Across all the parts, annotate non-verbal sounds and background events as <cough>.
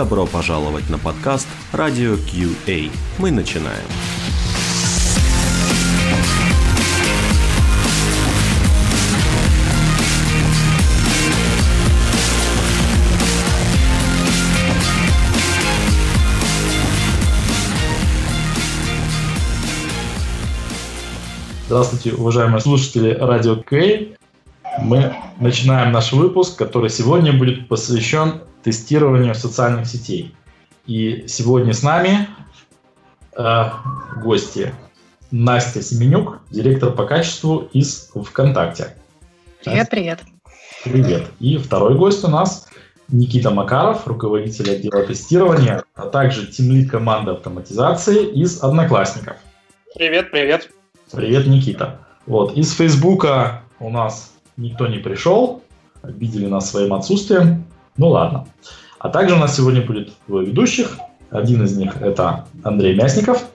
Добро пожаловать на подкаст «Радио QA». Мы начинаем. Здравствуйте, уважаемые слушатели Радио Кей. Мы начинаем наш выпуск, который сегодня будет посвящен тестированию социальных сетей. И сегодня с нами э, гости Настя Семенюк, директор по качеству из ВКонтакте. Привет, привет. Привет. И второй гость у нас Никита Макаров, руководитель отдела тестирования, а также тимлид команды автоматизации из Одноклассников. Привет, привет. Привет, Никита. Вот, из Фейсбука у нас никто не пришел, обидели нас своим отсутствием. Ну ладно. А также у нас сегодня будет двое ведущих. Один из них это Андрей Мясников.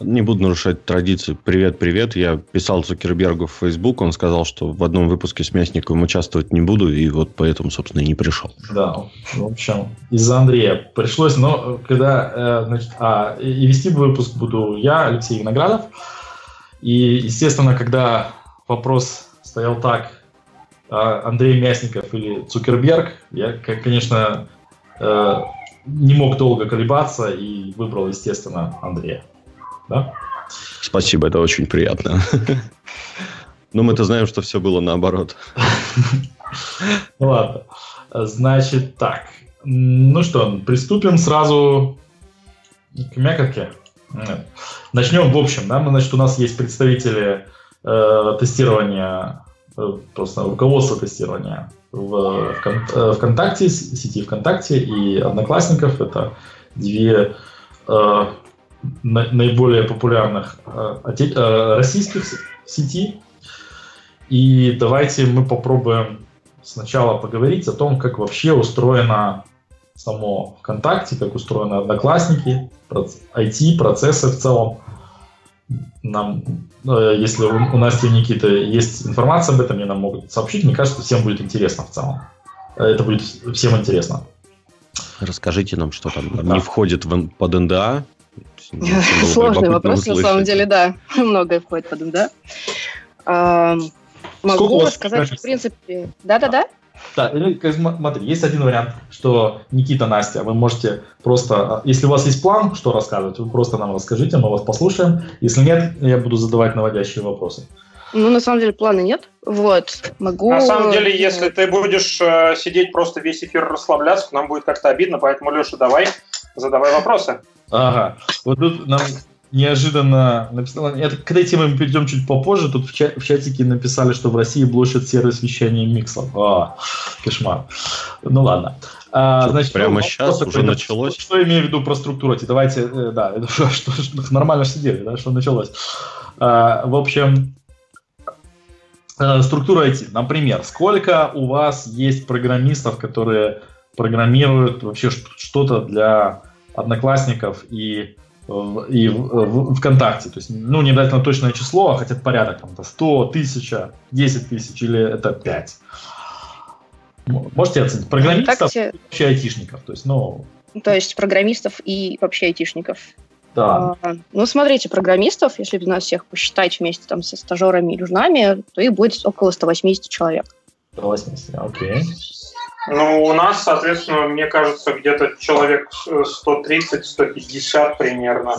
Не буду нарушать традицию. Привет, привет. Я писал Цукербергу в Facebook. Он сказал, что в одном выпуске с Мясниковым участвовать не буду. И вот поэтому, собственно, и не пришел. Да, в общем, из-за Андрея пришлось. Но когда... Э, значит, а, и вести выпуск буду я, Алексей Виноградов. И, естественно, когда вопрос стоял так, Андрей Мясников или Цукерберг, я, конечно, э, не мог долго колебаться и выбрал, естественно, Андрея. Да? Спасибо, это очень приятно. Но мы-то знаем, что все было наоборот. Ну ладно. Значит так. Ну что, приступим сразу к мякотке. Начнем в общем, да, мы, значит, у нас есть представители э, тестирования, просто руководство тестирования в, э, ВКонтакте, сети ВКонтакте и Одноклассников. Это две э, наиболее популярных э, э, российских сети. И давайте мы попробуем сначала поговорить о том, как вообще устроена само ВКонтакте, как устроены Одноклассники, IT, процессы в целом. Нам, э, если у Насти и Никиты есть информация об этом, они нам могут сообщить. Мне кажется, всем будет интересно в целом. Э, это будет всем интересно. Расскажите нам, что там да. не входит в, под НДА. <laughs> Сложный вопрос, на самом деле, да. <laughs> Многое входит под НДА. Могу рассказать, в принципе... Да-да-да. Да, или, смотри, есть один вариант, что Никита, Настя, вы можете просто, а, если у вас есть план, что рассказывать, вы просто нам расскажите, мы вас послушаем. Если нет, я буду задавать наводящие вопросы. Ну, на самом деле, плана нет. Вот, могу... На самом деле, если ты будешь э, сидеть просто весь эфир расслабляться, нам будет как-то обидно, поэтому, Леша, давай, задавай вопросы. Ага, вот тут нам неожиданно написала. Это, к этой теме мы перейдем чуть попозже. Тут в, ча- в чатике написали, что в России блочат сервис вещания миксов. А, кошмар. Ну ладно. А, значит, Прямо ну, сейчас уже такой, началось. Что, что имею в виду про структуру? Давайте, э, да, <laughs> что, что, что, нормально сидели, да, что началось. А, в общем, э, структура IT. Например, сколько у вас есть программистов, которые программируют вообще что-то для одноклассников и и в, в, ВКонтакте. То есть, ну, не обязательно точное число, а хотя бы порядок, там, 100, 1000, 10 тысяч или это 5. Можете оценить? Программистов ВКонтакте... вообще айтишников. То есть, ну... То есть программистов и вообще айтишников. Да. А, ну, смотрите, программистов, если нас всех посчитать вместе там со стажерами и южнами, то их будет около 180 человек. 180, окей. Ну, у нас, соответственно, мне кажется, где-то человек 130-150 примерно.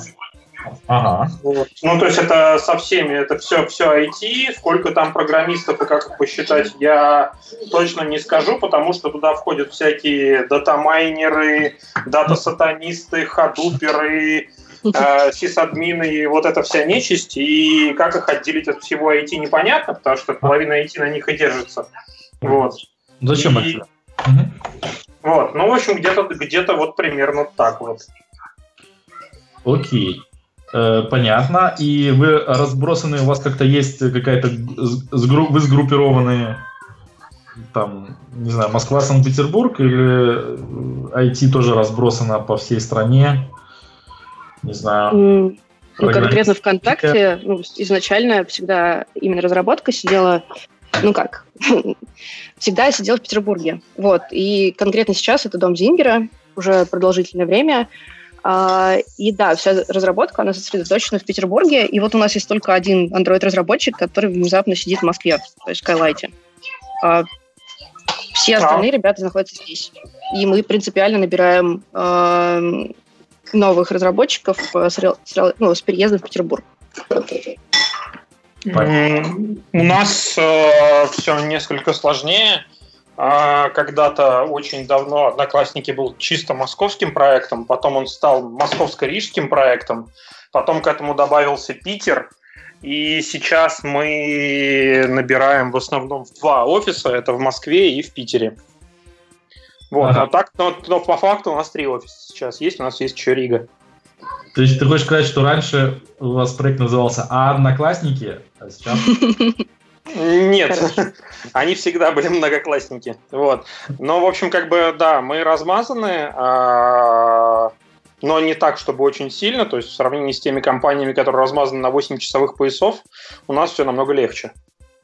Ага. Вот. Ну, то есть это со всеми, это все, все IT, сколько там программистов и как их посчитать, я точно не скажу, потому что туда входят всякие дата-майнеры, дата-сатанисты, ходуперы, э, сисадмины и вот эта вся нечисть, и как их отделить от всего IT непонятно, потому что половина IT на них и держится. Вот. Зачем и... это? Вот, ну, в общем, где-то где вот примерно так вот. Окей. Э, понятно. И вы разбросаны, у вас как-то есть какая-то... Вы сгруппированы там, не знаю, Москва, Санкт-Петербург или IT тоже разбросано по всей стране? Не знаю. Mm. Ну, конкретно ВКонтакте ну, изначально всегда именно разработка сидела ну как, <laughs> всегда я сидел в Петербурге. Вот. И конкретно сейчас это дом Зингера. уже продолжительное время. А, и да, вся разработка, она сосредоточена в Петербурге. И вот у нас есть только один Android-разработчик, который внезапно сидит в Москве, то есть в Skylite. А все остальные а. ребята находятся здесь. И мы принципиально набираем э, новых разработчиков с, с, ну, с переездом в Петербург. У нас э, все несколько сложнее. А, когда-то очень давно Одноклассники был чисто московским проектом, потом он стал московско-рижским проектом, потом к этому добавился Питер, и сейчас мы набираем в основном два офиса, это в Москве и в Питере. Вот, ага. а так, но, но по факту у нас три офиса сейчас есть, у нас есть еще Рига. То есть ты хочешь сказать, что раньше у вас проект назывался «А одноклассники», а сейчас... Нет, они всегда были многоклассники. Вот. Но, в общем, как бы, да, мы размазаны, а, но не так, чтобы очень сильно. То есть в сравнении с теми компаниями, которые размазаны на 8 часовых поясов, у нас все намного легче.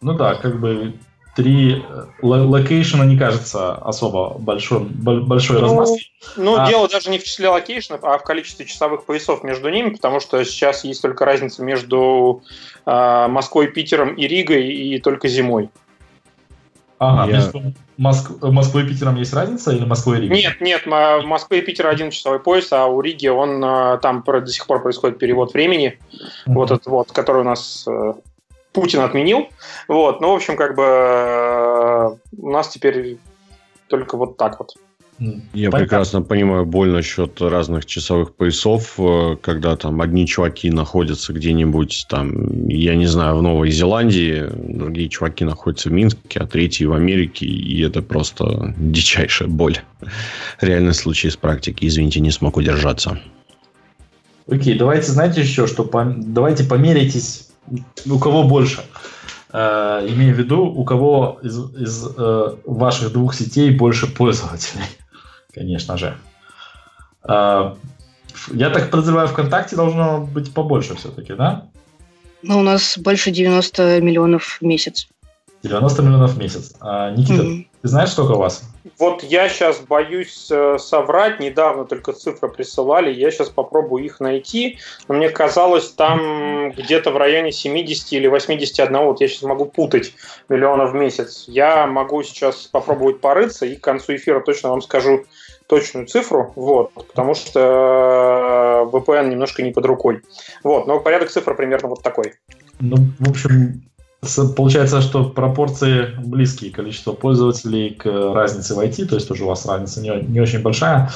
Ну да, как бы три э, локейшена не кажется особо большой, большой ну, размазкой. Ну, а... дело даже не в числе локейшенов, а в количестве часовых поясов между ними, потому что сейчас есть только разница между э, Москвой, Питером и Ригой, и только зимой. Ага, Я... между Моск... Москвой и Питером есть разница или Москвой и Ригой? Нет, нет, в Москве и Питере один часовой пояс, а у Риги он э, там до сих пор происходит перевод времени, mm-hmm. вот этот вот, который у нас э, Путин отменил. Вот, ну, в общем, как бы э, у нас теперь только вот так вот. Я Понятно. прекрасно понимаю боль насчет разных часовых поясов, э, когда там одни чуваки находятся где-нибудь там, я не знаю, в Новой Зеландии, другие чуваки находятся в Минске, а третьи в Америке, и это просто дичайшая боль. Реальный случай из практики, извините, не смог удержаться. Окей, давайте, знаете еще, что по... давайте померитесь у кого больше. Э, имею в виду, у кого из, из э, ваших двух сетей больше пользователей, <laughs> конечно же. Э, я так подозреваю, ВКонтакте должно быть побольше все-таки, да? Ну, у нас больше 90 миллионов в месяц. 90 миллионов в месяц. А, Никита, mm-hmm. Ты знаешь, сколько у вас? Вот я сейчас боюсь э, соврать, недавно только цифры присылали, я сейчас попробую их найти, но мне казалось, там где-то в районе 70 или 81, вот я сейчас могу путать миллионов в месяц. Я могу сейчас попробовать порыться и к концу эфира точно вам скажу точную цифру, вот, потому что VPN немножко не под рукой. Вот, но порядок цифр примерно вот такой. Ну, в общем, Получается, что пропорции близкие, количество пользователей к разнице в IT, то есть тоже у вас разница не, не очень большая.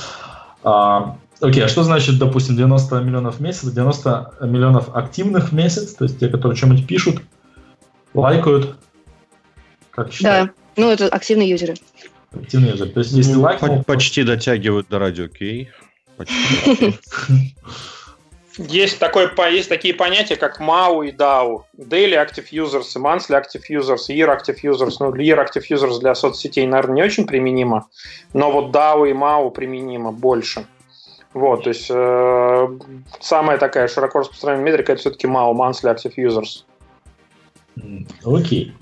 А, окей, а что значит, допустим, 90 миллионов в месяц? 90 миллионов активных в месяц, то есть те, которые что-нибудь пишут, лайкают, как считаете? Да, ну это активные юзеры. Активные юзеры. То есть если ну, лайк... Почти дотягивают до радио Кей. Почти. <laughs> Есть, такое, есть такие понятия, как MAU и DAO. Daily Active Users и Monthly Active Users, Year Active Users. Ну, Year Active Users для соцсетей, наверное, не очень применимо, но вот DAO и MAU применимо больше. Вот, то есть э, самая такая широко распространенная метрика это все-таки MAU, Monthly Active Users. Окей. Okay.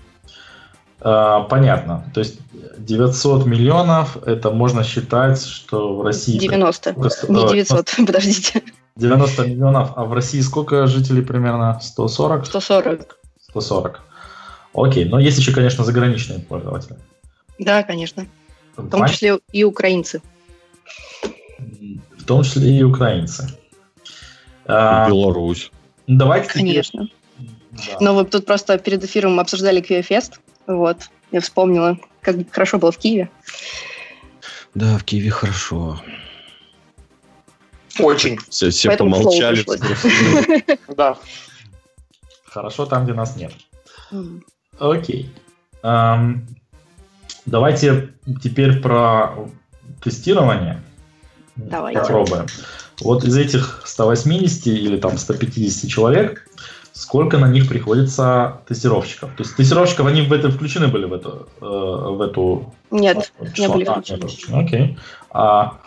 Uh, понятно. То есть 900 миллионов, это можно считать, что в России... 90, не 900, <laughs> подождите. 90 миллионов, а в России сколько жителей примерно? 140? 140. 140. Окей, но есть еще, конечно, заграничные пользователи. Да, конечно. В том числе и украинцы. В том числе и украинцы. А, Беларусь. Давайте. Конечно. Да. Но вы тут просто перед эфиром обсуждали QFest. Вот. Я вспомнила, как хорошо было в Киеве. Да, в Киеве хорошо. Очень. Все, все помолчали. <laughs> Да. Хорошо там, где нас нет. Окей. Давайте теперь про тестирование. Давайте. Попробуем. Вот из этих 180 или там 150 человек, сколько на них приходится тестировщиков? То есть тестировщиков, они в это включены были в эту... Э, в эту Нет, не были а, включены. Окей. А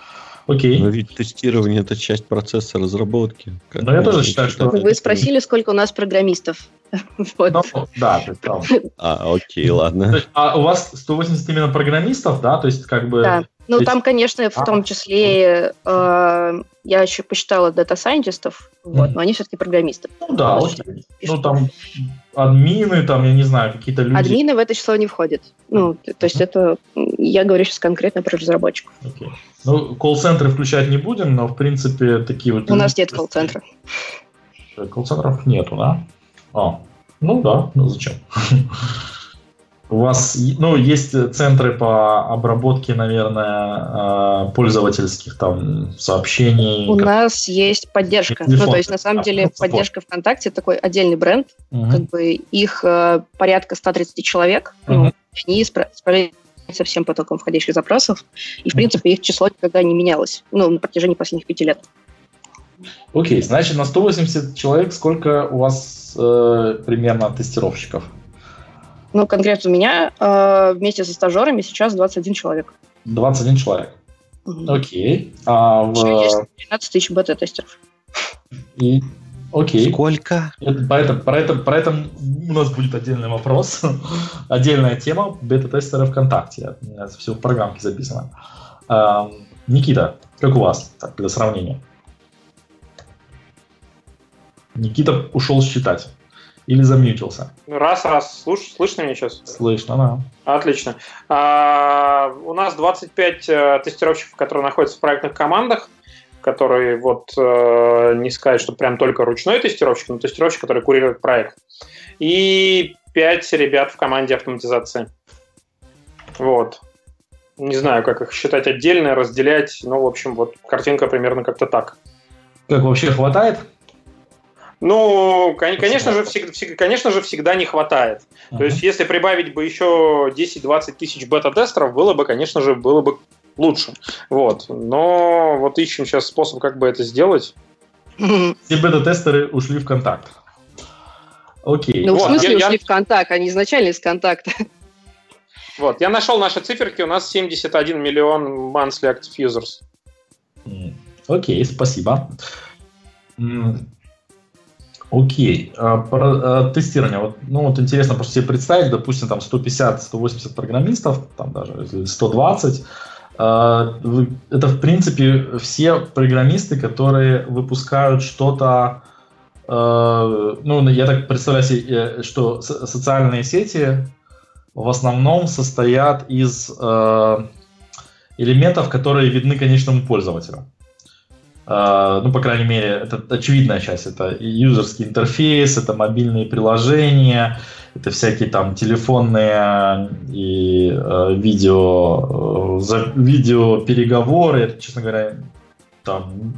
Окей. Но ведь тестирование это часть процесса разработки. Но я тоже считаю, что... Вы спросили, сколько у нас программистов. <laughs> Вот. Ну, да, ты А, окей, ладно. а у вас 180 именно программистов, да? То есть, как бы, да. Ну, там, конечно, в а, том числе, э, я еще посчитала дата-сайентистов, вот, но они все-таки программисты. Ну да, окей. Ну там админы, там, я не знаю, какие-то люди. Админы в это число не входят. Ну, то есть это, я говорю сейчас конкретно про разработчиков. Окей. Ну, колл-центры включать не будем, но, в принципе, такие вот... У нас нет колл-центра. Колл-центров нету, да? А, ну да, ну зачем? <laughs> У вас ну, есть центры по обработке, наверное, а, пользовательских там сообщений. У как... нас есть поддержка. Телефон. Ну, то есть, на самом а, деле, ну, поддержка ВКонтакте такой отдельный бренд. Угу. Как бы их э, порядка 130 человек. Угу. Ну, они спра- справляются со всем потоком входящих запросов. И, в принципе, их число никогда не менялось. Ну, на протяжении последних пяти лет. Окей, значит, на 180 человек сколько у вас э, примерно тестировщиков? Ну, конкретно у меня э, вместе со стажерами сейчас 21 человек. 21 человек. Окей. А в... есть 13 тысяч бета-тестеров. И Окей. Сколько? Это, про, это, про, это, про это у нас будет отдельный вопрос. <laughs> Отдельная тема бета-тестеры ВКонтакте. У меня все в программке записано. А, Никита, как у вас так, для сравнения? Никита ушел считать. Или замьютился? Раз, раз. Слуш, слышно меня сейчас? Слышно, да. Отлично. А, у нас 25 э, тестировщиков, которые находятся в проектных командах, которые вот э, не сказать, что прям только ручной тестировщик, но тестировщик, который курирует проект. И 5 ребят в команде автоматизации. Вот. Не знаю, как их считать отдельно, разделять. Ну, в общем, вот картинка примерно как-то так. Как вообще хватает? Ну, конечно же, всегда, конечно же, всегда не хватает. Uh-huh. То есть, если прибавить бы еще 10-20 тысяч бета-тестеров, было бы, конечно же, было бы лучше. Вот. Но вот ищем сейчас способ, как бы это сделать. Все бета-тестеры ушли в контакт. Окей. Ну, в смысле я, ушли я... в контакт, они изначально из контакта. Вот, я нашел наши циферки, у нас 71 миллион monthly active users. Окей, спасибо. Окей. А, про а, тестирование. Вот, ну, вот интересно просто себе представить, допустим, там 150-180 программистов, там даже 120. А, это, в принципе, все программисты, которые выпускают что-то, ну, я так представляю себе, э, что социальные сети в основном состоят из элементов, которые видны конечному пользователю. А, ну, по крайней мере, это очевидная часть. Это юзерский интерфейс, это мобильные приложения, это всякие там телефонные и э, видео, э, за, видео переговоры, честно говоря, там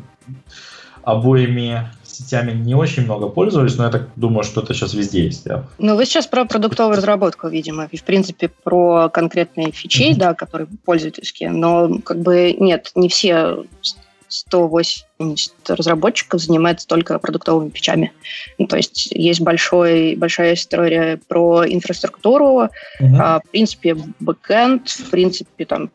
обоими сетями не очень много пользовались, но я так думаю, что это сейчас везде есть. Да. Ну, вы сейчас про продуктовую разработку, видимо, и, в принципе, про конкретные фичи, mm-hmm. да, которые пользовательские, но как бы нет, не все 180 разработчиков занимается только продуктовыми печами. Ну, то есть есть большой, большая история про инфраструктуру, uh-huh. а, в принципе, бэкэнд, в принципе, там,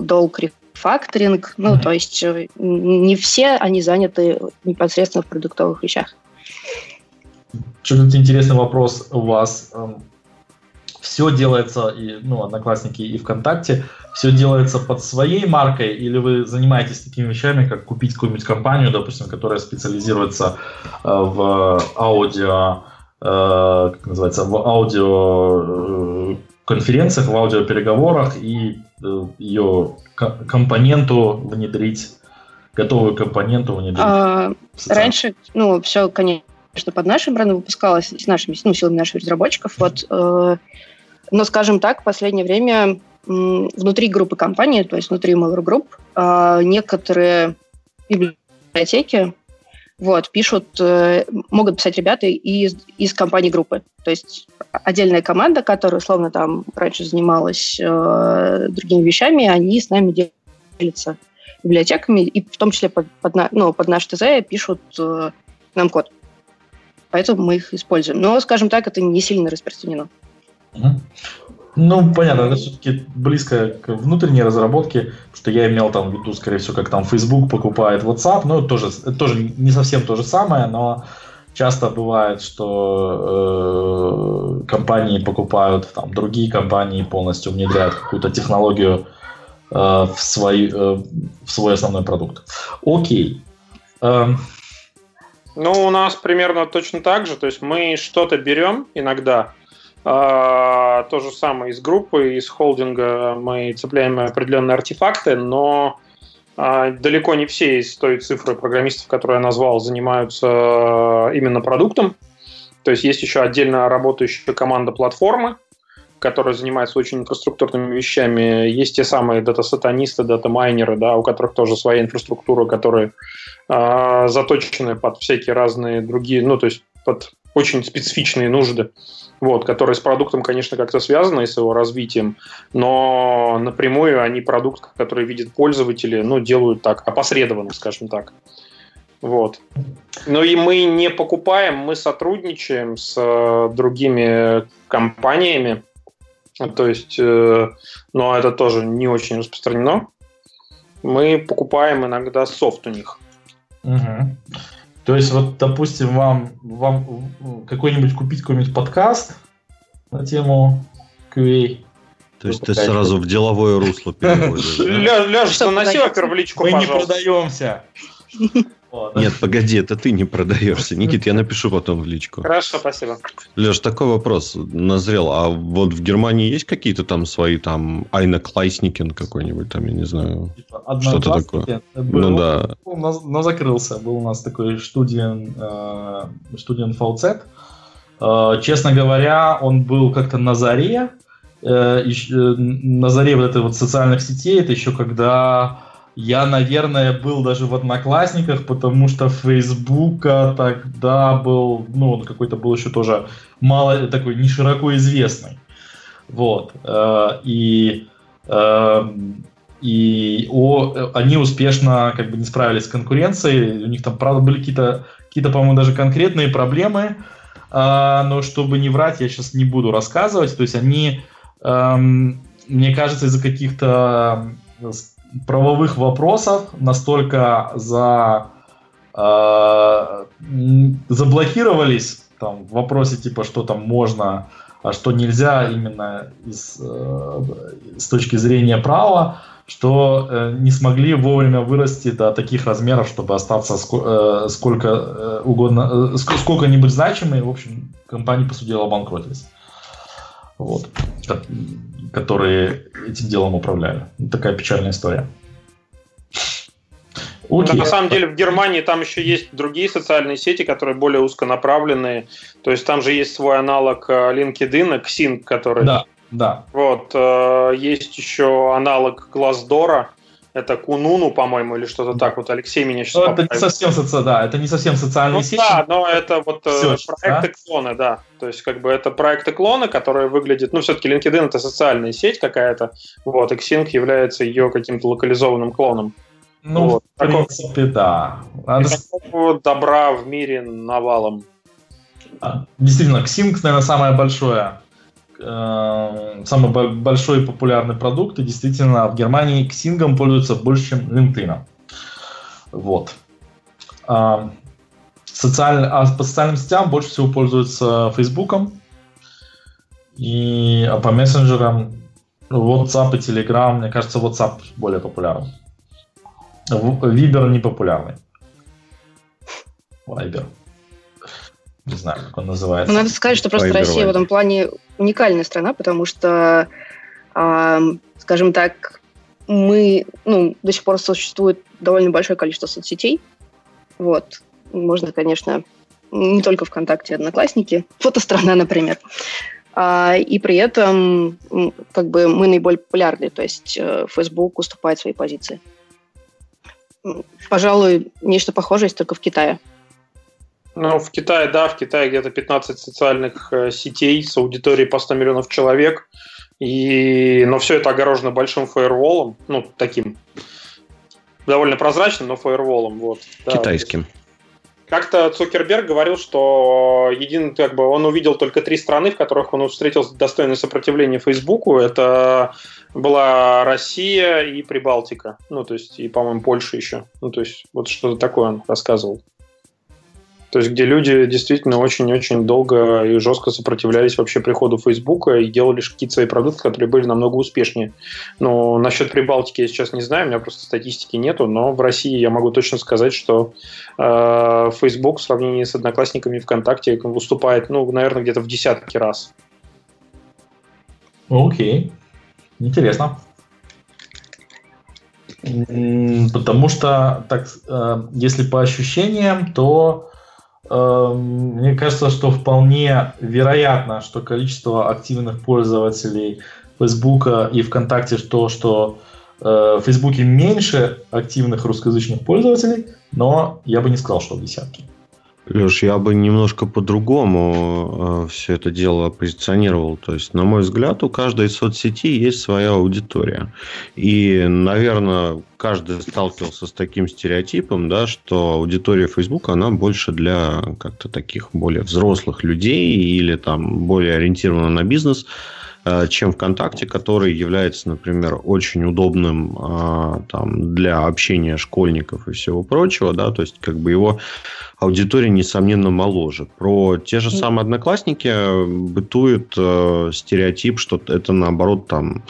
долг рефакторинг. Ну, uh-huh. то есть э, не все они заняты непосредственно в продуктовых вещах. Что-то интересный вопрос у вас. Все делается, и, ну, Одноклассники и ВКонтакте, все делается под своей маркой, или вы занимаетесь такими вещами, как купить какую-нибудь компанию, допустим, которая специализируется э, в аудио, э, как называется, в аудио э, конференциях, в аудиопереговорах и э, ее компоненту внедрить, готовую компоненту внедрить. А, раньше, ну, все, конечно, под нашим брендом выпускалось, с нашими, ну, силами наших разработчиков. Вот, э, но, скажем так, в последнее время внутри группы компании, то есть внутри Mail.ru Group, а, некоторые библиотеки вот, пишут, э, могут писать ребята из, из компании группы. То есть отдельная команда, которая, условно, там раньше занималась э, другими вещами, они с нами делятся библиотеками, и в том числе под, под, ну, под наш ТЗ пишут э, нам код. Поэтому мы их используем. Но, скажем так, это не сильно распространено. Ну, понятно, это все-таки близко к внутренней разработке, что я имел там в виду, скорее всего, как там Facebook покупает WhatsApp, ну, тоже, тоже не совсем то же самое, но часто бывает, что э, компании покупают, там, другие компании полностью внедряют какую-то технологию в, свой, в свой основной продукт. Окей. Эм. Ну, у нас примерно точно так же. То есть мы что-то берем иногда, то же самое из группы, из холдинга мы цепляем определенные артефакты, но а, далеко не все из той цифры программистов, которые я назвал, занимаются а, именно продуктом. То есть есть еще отдельно работающая команда платформы, которая занимается очень инфраструктурными вещами. Есть те самые дата-сатанисты, дата-майнеры, да, у которых тоже своя инфраструктура, которые э, заточены под всякие разные другие, ну, то есть под очень специфичные нужды вот, которые с продуктом, конечно, как-то связаны с его развитием, но напрямую они продукт, который видят пользователи, ну, делают так, опосредованно, скажем так. Вот. Но и мы не покупаем, мы сотрудничаем с э, другими компаниями, то есть, э, но это тоже не очень распространено. Мы покупаем иногда софт у них. Угу. То есть, вот, допустим, вам, вам какой-нибудь купить какой-нибудь подкаст на тему QA. То есть ты сразу в деловое русло переводишь. Леша, на сервер в личку, Мы не продаемся. Нет, погоди, это ты не продаешься. Никит, я напишу потом в личку. Хорошо, спасибо. Леш, такой вопрос назрел. А вот в Германии есть какие-то там свои там Айна Клайсникин какой-нибудь там, я не знаю, типа, что-то такое? Был, ну да. Но, но закрылся. Был у нас такой студент, э, студент VZ. Э, честно говоря, он был как-то на заре. Э, на заре вот этой вот социальных сетей. Это еще когда я, наверное, был даже в Одноклассниках, потому что Фейсбука тогда был, ну, он какой-то был еще тоже мало, такой не широко известный. Вот. Э, и э, и о, они успешно как бы не справились с конкуренцией. У них там, правда, были какие-то, какие-то по-моему, даже конкретные проблемы. А, но чтобы не врать, я сейчас не буду рассказывать. То есть они, эм, мне кажется, из-за каких-то правовых вопросов настолько за, э, заблокировались там, в вопросе типа, что там можно, а что нельзя именно из, э, с точки зрения права, что э, не смогли вовремя вырасти до таких размеров, чтобы остаться ско- э, сколько э, угодно, э, сколько-нибудь значимые. В общем, компании, по сути дела, обанкротились. Вот которые этим делом управляли. Такая печальная история. Okay. На самом деле в Германии там еще есть другие социальные сети, которые более узконаправленные. То есть там же есть свой аналог э, LinkedIn, Xing, который... Да, да. Вот. Э, есть еще аналог Glassdoor, это Кунуну, по-моему, или что-то так. Вот Алексей меня сейчас ну, Это не совсем, соци... да, это не совсем социальные ну, сети. Да, но это вот э, Все, проекты да? клоны, да. То есть, как бы это проекты клоны, которые выглядят... Ну, все-таки LinkedIn это социальная сеть какая-то. Вот, Xing является ее каким-то локализованным клоном. Ну, вот. в принципе, да. Надо... Такого добра в мире навалом. Действительно, Xing, наверное, самое большое э, самый большой популярный продукт, и действительно в Германии Xing пользуются больше, чем LinkedIn. Вот. А, социаль... а по социальным сетям больше всего пользуются Facebook. И а по мессенджерам WhatsApp и Telegram, мне кажется, WhatsApp более популярен. Viber не популярный. Viber. Не знаю, как он называется. Ну, надо сказать, что просто Россия в этом плане уникальная страна, потому что, э, скажем так, мы, ну, до сих пор существует довольно большое количество соцсетей. Вот. Можно, конечно, не только ВКонтакте, Одноклассники, фотострана, например. А, и при этом как бы мы наиболее популярны, то есть э, Facebook уступает свои позиции. Пожалуй, нечто похожее есть только в Китае. Ну, в Китае, да, в Китае где-то 15 социальных э, сетей с аудиторией по 100 миллионов человек. И... Но все это огорожено большим фаерволом, ну, таким довольно прозрачным, но фаерволом. Вот, да. Китайским. Как-то Цукерберг говорил, что един, как бы, он увидел только три страны, в которых он встретил достойное сопротивление Фейсбуку. Это была Россия и Прибалтика. Ну, то есть, и, по-моему, Польша еще. Ну, то есть, вот что-то такое он рассказывал. То есть, где люди действительно очень-очень долго и жестко сопротивлялись вообще приходу Фейсбука и делали какие-то свои продукты, которые были намного успешнее. Но насчет Прибалтики я сейчас не знаю, у меня просто статистики нету, но в России я могу точно сказать, что э, Facebook в сравнении с Одноклассниками ВКонтакте выступает, ну, наверное, где-то в десятки раз. Окей. Интересно. Потому что, так, э, если по ощущениям, то мне кажется, что вполне вероятно, что количество активных пользователей Фейсбука и ВКонтакте то, что э, в Фейсбуке меньше активных русскоязычных пользователей, но я бы не сказал, что десятки. Леш, я бы немножко по-другому э, все это дело позиционировал. То есть, на мой взгляд, у каждой соцсети есть своя аудитория. И, наверное, каждый сталкивался с таким стереотипом, да, что аудитория Facebook, она больше для как-то таких более взрослых людей или там более ориентирована на бизнес. Э, чем ВКонтакте, который является, например, очень удобным а, там, для общения школьников и всего прочего, да, то есть как бы его аудитория, несомненно, моложе. Про те же самые одноклассники бытует э, стереотип, что это, наоборот, там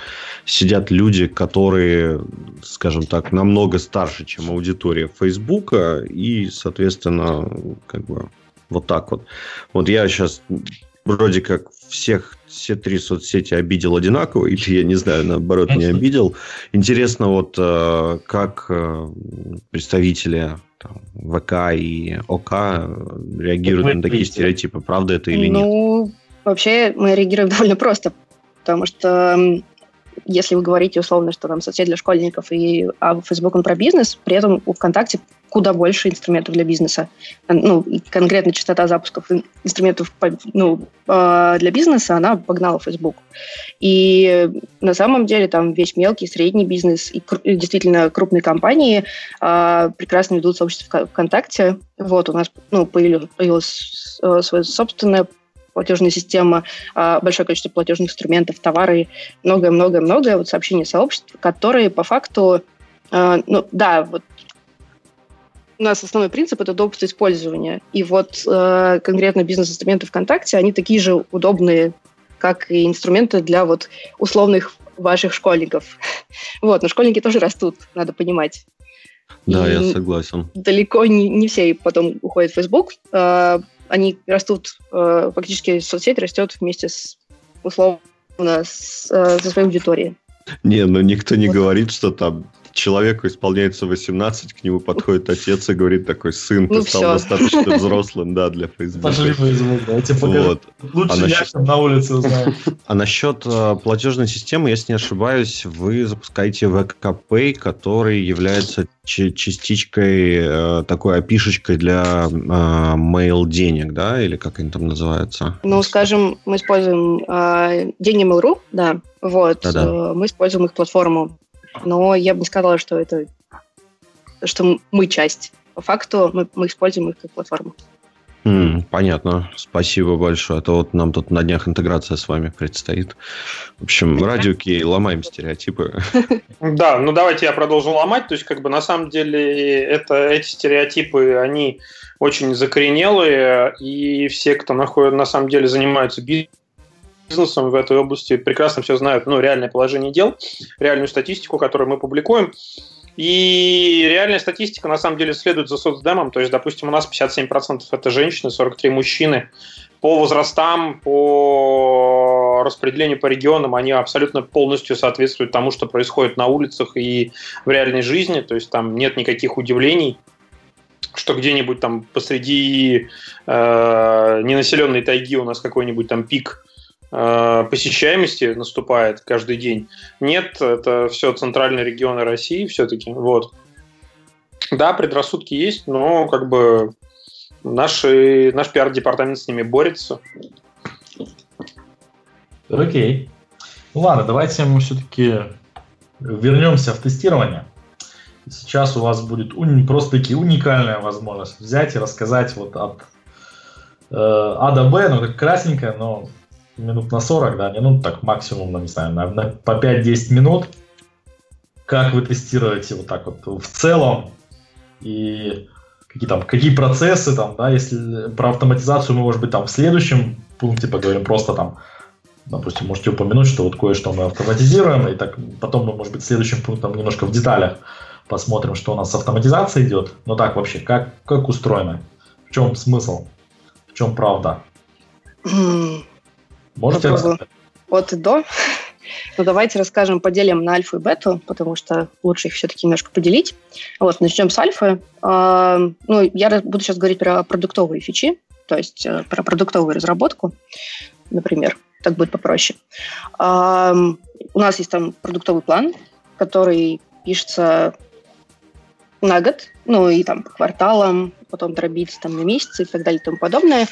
сидят люди, которые, скажем так, намного старше, чем аудитория Фейсбука, и, соответственно, как бы вот так вот. Вот я сейчас вроде как всех все три соцсети обидел одинаково, или я не знаю, наоборот, не обидел. Интересно, вот э, как э, представители там, ВК и ОК реагируют на такие стереотипы, правда это или ну, нет? Ну, вообще мы реагируем <laughs> довольно просто, потому что если вы говорите условно, что там соцсеть для школьников и а Facebook он про бизнес, при этом у ВКонтакте куда больше инструментов для бизнеса. Ну, и конкретно частота запусков инструментов ну, а, для бизнеса, она погнала Facebook. И на самом деле там весь мелкий, средний бизнес и, действительно крупные компании а, прекрасно ведут сообщество ВКонтакте. Вот у нас ну, появилось, появилось э, свое собственное платежная система, большое количество платежных инструментов, товары, многое-многое-многое, вот сообщения сообществ, которые по факту, ну да, вот у нас основной принцип – это удобство использования. И вот э, конкретно бизнес-инструменты ВКонтакте, они такие же удобные, как и инструменты для вот условных ваших школьников. <laughs> Вот, но школьники тоже растут, надо понимать. Да, и я согласен. Далеко не, не все потом уходят в Facebook. Э, они растут, э, фактически соцсеть растет вместе с, условно, с, э, со своей аудиторией. Не, ну никто не вот. говорит, что там человеку исполняется 18, к нему подходит отец и говорит такой, сын, ты ну, стал все. достаточно <laughs> взрослым, да, для Facebook. Пошли Facebook, да, тебе вот. Лучше а я насчет... на улице узнаю. А насчет э, платежной системы, если не ошибаюсь, вы запускаете VKPay, который является частичкой, э, такой опишечкой для э, mail денег, да, или как они там называются? Ну, скажем, мы используем э, деньги Mail.ru, да, вот, Да-да. Э, мы используем их платформу но я бы не сказала, что это что мы часть. По факту мы, мы используем их как платформу. Mm, понятно. Спасибо большое. А то вот нам тут на днях интеграция с вами предстоит. В общем, радио Кей, ломаем стереотипы. <laughs> Да, ну давайте я продолжу ломать. То есть, как бы на самом деле это, эти стереотипы, они очень закоренелые, и все, кто находит, на самом деле занимаются бизнесом, бизнесом в этой области прекрасно все знают, ну, реальное положение дел, реальную статистику, которую мы публикуем. И реальная статистика, на самом деле, следует за соцдемом. То есть, допустим, у нас 57% это женщины, 43 мужчины. По возрастам, по распределению по регионам они абсолютно полностью соответствуют тому, что происходит на улицах и в реальной жизни. То есть там нет никаких удивлений что где-нибудь там посреди э, ненаселенной тайги у нас какой-нибудь там пик посещаемости наступает каждый день. Нет, это все центральные регионы России все-таки. Вот. Да, предрассудки есть, но как бы наши, наш пиар-департамент с ними борется. Окей. Ну ладно, давайте мы все-таки вернемся в тестирование. Сейчас у вас будет уни- просто таки уникальная возможность взять и рассказать вот от э, А до Б, ну как красненькое, но минут на 40, да, минут так максимум, ну, не знаю, на, на, по 5-10 минут. Как вы тестируете вот так вот в целом и какие там, какие процессы там, да, если про автоматизацию мы, может быть, там в следующем пункте поговорим, просто там, допустим, можете упомянуть, что вот кое-что мы автоматизируем, и так потом мы, может быть, следующим пунктом немножко в деталях посмотрим, что у нас с автоматизацией идет. Но так вообще, как, как устроено? В чем смысл? В чем правда? <clears throat> Можете рассказать? От и до. <laughs> Ну, давайте расскажем, поделим на альфу и бету, потому что лучше их все-таки немножко поделить. Вот, начнем с альфы. Uh, ну, я буду сейчас говорить про продуктовые фичи, то есть uh, про продуктовую разработку, например. Так будет попроще. Uh, у нас есть там продуктовый план, который пишется на год, ну и там по кварталам, потом дробиться там на месяцы и так далее и тому подобное.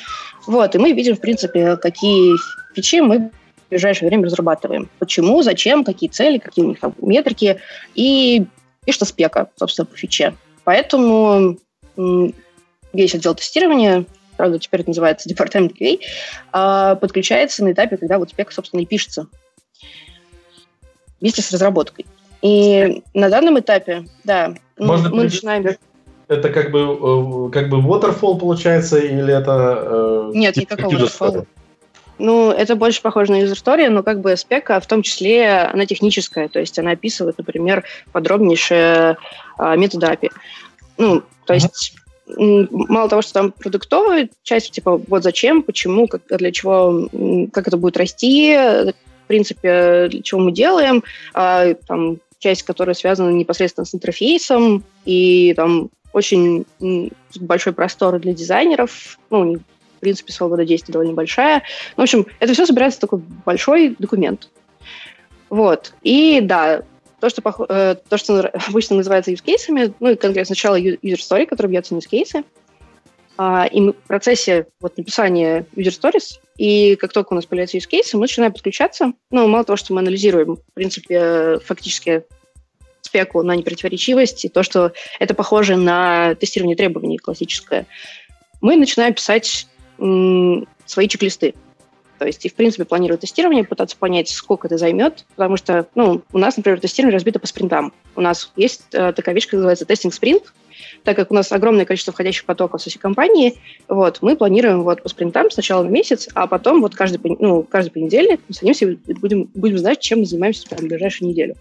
Вот, и мы видим, в принципе, какие фичи мы в ближайшее время разрабатываем. Почему, зачем, какие цели, какие у них там метрики и, и что спека, собственно, по фиче. Поэтому весь отдел тестирования, правда, теперь это называется <laughs> департамент QA, а, подключается на этапе, когда вот спека, собственно, и пишется вместе с разработкой. И на данном этапе, да, Можно мы начинаем... Это как бы, э, как бы waterfall получается, или это... Э, Нет, никакого waterfall. Ну, это больше похоже на story, но как бы спека, в том числе, она техническая, то есть она описывает, например, подробнейшие а, методы API. Ну, то есть мало того, что там продуктовая часть, типа вот зачем, почему, как, для чего, как это будет расти, в принципе, для чего мы делаем, а, там, часть, которая связана непосредственно с интерфейсом, и там очень большой простор для дизайнеров, ну, в принципе, свобода действия довольно большая. В общем, это все собирается в такой большой документ. Вот. И да, то, что, э, то, что <laughs> обычно называется use cases, ну и конкретно сначала user story, который бьется на use cases, а, и мы в процессе вот, написания user stories, и как только у нас появляются use cases, мы начинаем подключаться. Ну, мало того, что мы анализируем, в принципе, фактически спеку на непротиворечивость, и то, что это похоже на тестирование требований классическое, мы начинаем писать свои чек-листы. То есть, и, в принципе, планирую тестирование, пытаться понять, сколько это займет, потому что, ну, у нас, например, тестирование разбито по спринтам. У нас есть э, такая вещь, которая называется тестинг-спринт, так как у нас огромное количество входящих потоков со всей компании, вот, мы планируем вот по спринтам сначала на месяц, а потом вот каждый, ну, каждый понедельник мы садимся и будем, будем знать, чем мы занимаемся там, в ближайшую неделю.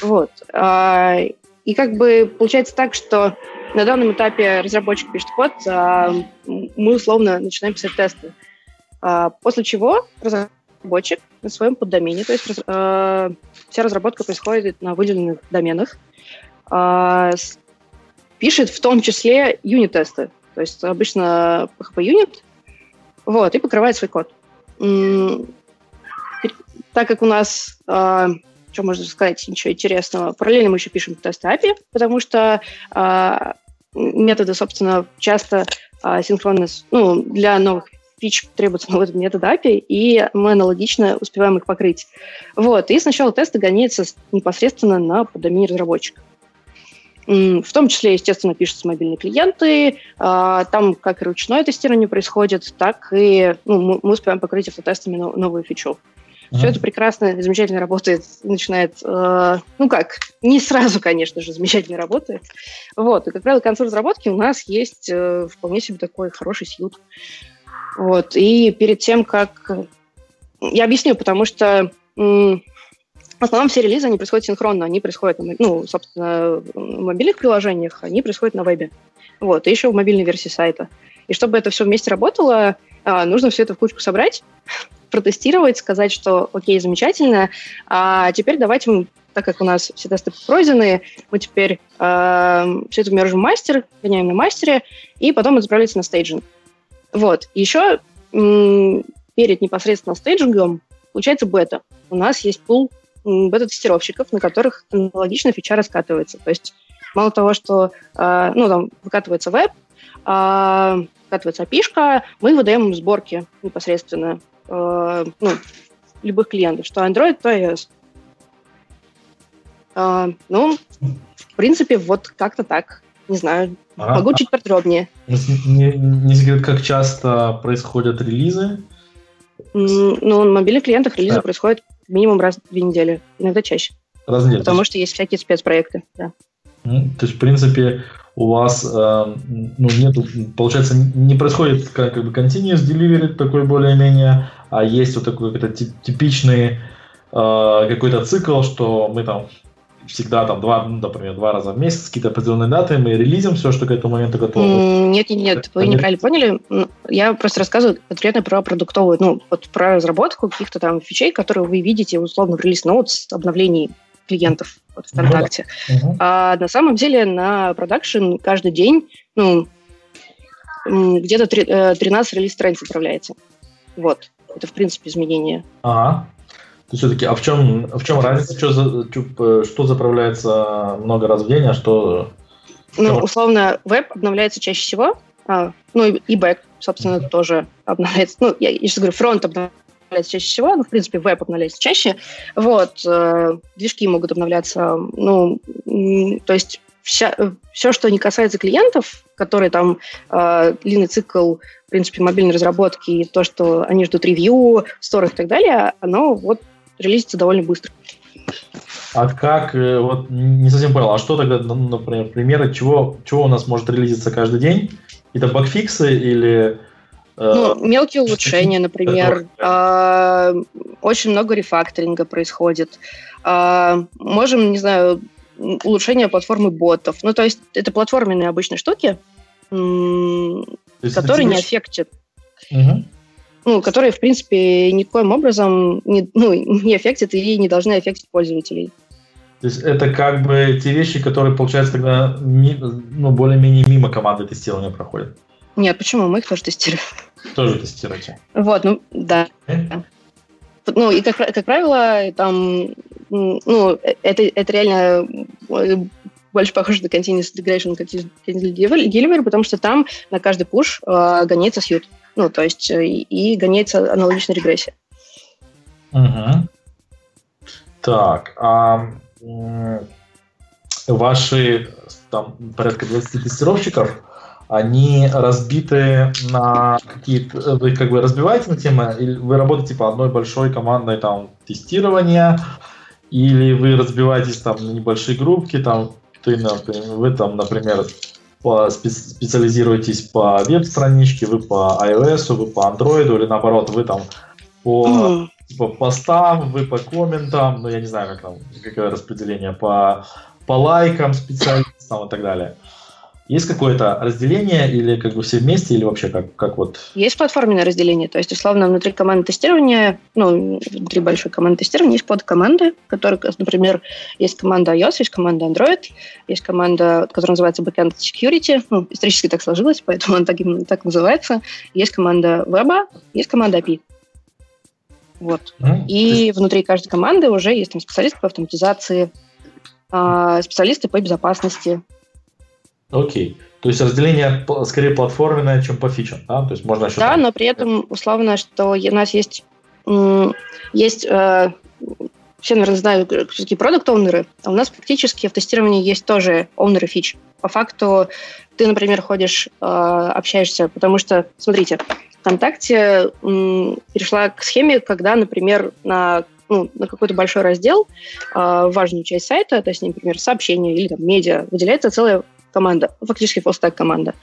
Вот. А, и как бы получается так, что на данном этапе разработчик пишет код, а мы условно начинаем писать тесты. А, после чего разработчик на своем поддомене, то есть а, вся разработка происходит на выделенных доменах, пишет в том числе юнит-тесты, то есть обычно PHP-юнит, вот, и покрывает свой код. Так как у нас что можно сказать, ничего интересного. Параллельно мы еще пишем тесты API, потому что э, методы, собственно, часто э, синхронно, ну, для новых фич требуется новый метод API, и мы аналогично успеваем их покрыть. Вот, и сначала тесты гоняются непосредственно на подомене разработчика. В том числе, естественно, пишутся мобильные клиенты. А, там как и ручное тестирование происходит, так и ну, мы успеваем покрыть автотестами новую фичу. Все это прекрасно, замечательно работает, начинает, э, ну как, не сразу, конечно же, замечательно работает. Вот, и, как правило, к концу разработки у нас есть э, вполне себе такой хороший сьют. Вот, и перед тем, как... Я объясню, потому что в основном все релизы, они происходят синхронно, они происходят, ну, собственно, в мобильных приложениях, они происходят на вебе. Вот, и еще в мобильной версии сайта. И чтобы это все вместе работало, нужно все это в кучку собрать, протестировать, сказать, что окей, замечательно, а теперь давайте мы так как у нас все тесты пройдены, мы теперь э, все это мержим мастер, гоняем на мастере, и потом отправляется на staging. Вот. Еще м- перед непосредственно стейджингом получается бета. У нас есть пул бета-тестировщиков, на которых аналогично фича раскатывается. То есть мало того, что э, ну, там выкатывается веб, э, выкатывается API, мы выдаем сборки непосредственно э, ну, любых клиентов, что Android, то iOS. Э, ну, в принципе, вот как-то так. Не знаю. А, Могу чуть подробнее. Не, не секрет, как часто происходят релизы? Ну, на мобильных клиентах релизы да. происходят минимум раз в две недели, иногда чаще. Раз в неделю. Потому что есть всякие спецпроекты, да. То есть, в принципе, у вас э, ну, нету, получается, не происходит как, как бы continuous delivery такой более-менее, а есть вот такой какой-то типичный э, какой-то цикл, что мы там всегда там два, ну, например, два раза в месяц, какие-то определенные даты, мы релизим все, что к этому моменту готово. Нет, нет, нет, вы неправильно поняли. Я просто рассказываю конкретно про продуктовую, ну, вот про разработку каких-то там фичей, которые вы видите условно в релиз ноутс обновлений клиентов вот, ВКонтакте. Ну, да. угу. А на самом деле на продакшн каждый день, ну, где-то 13 релиз страниц отправляется. Вот. Это, в принципе, изменение. Ага. То все-таки, а в чем, в чем разница, что, за, что заправляется много раз в день, а что... Ну, условно, веб обновляется чаще всего, а, ну и, и бэк, собственно, mm-hmm. тоже обновляется. Ну, я, я сейчас говорю, фронт обновляется чаще всего, ну, в принципе, веб обновляется чаще. Вот, э, движки могут обновляться, ну, то есть вся, все, что не касается клиентов, которые там э, длинный цикл, в принципе, мобильной разработки, и то, что они ждут ревью, сторов и так далее, оно вот релизится довольно быстро. А как, э, вот не совсем понял, а что тогда, например, примеры, чего, чего у нас может релизиться каждый день? Это багфиксы или... Э, ну, мелкие улучшения, <laughs> например. Э, очень много рефакторинга происходит. Э, можем, не знаю, улучшение платформы ботов. Ну, то есть это платформенные обычные штуки, которые не аффектят. Угу ну, которые, в принципе, никоим образом не, ну, не аффектят и не должны аффектить пользователей. То есть это как бы те вещи, которые, получается, тогда ну, более-менее мимо команды тестирования проходят? Нет, почему? Мы их тоже тестируем. Тоже тестируете? Вот, ну, да. Okay. Ну, и, как, как правило, там, ну, это, это реально э, больше похоже на Continuous Integration, Continuous Delivery, потому что там на каждый пуш э, гоняется сьют. Ну, то есть э, и, и гоняется аналогичная регрессия. Угу. Так, а ваши там порядка 20 тестировщиков, они разбиты на какие-то... Вы как бы разбиваете на темы, или вы работаете по одной большой командой там тестирования, или вы разбиваетесь там на небольшие группки, там ты, например, вы там, например, по, специализируетесь по веб-страничке, вы по iOS, вы по Android, или наоборот, вы там по mm. типа, постам, вы по комментам, ну я не знаю, как там, какое распределение, по, по лайкам специалистам и так далее. Есть какое-то разделение или как бы все вместе, или вообще как, как вот? Есть платформенное разделение, то есть, условно, внутри команды тестирования, ну, внутри большой команды тестирования есть подкоманды, которые, например, есть команда iOS, есть команда Android, есть команда, которая называется Backend Security, ну, исторически так сложилось, поэтому она так, так называется. Есть команда веба, есть команда API. Вот. Mm-hmm. И есть... внутри каждой команды уже есть там специалисты по автоматизации, а, специалисты по безопасности, Окей. То есть разделение скорее платформенное, чем по фичам, да? То есть можно еще... Да, но при этом условно, что у нас есть, есть э, все, наверное, знают, все-таки продукт-оунеры, а у нас фактически в тестировании есть тоже оунеры фич. По факту ты, например, ходишь, э, общаешься, потому что, смотрите, ВКонтакте перешла к схеме, когда, например, на ну, на какой-то большой раздел, э, важную часть сайта, то есть, например, сообщения или там, медиа, выделяется целая команда, фактически фуллстек команда.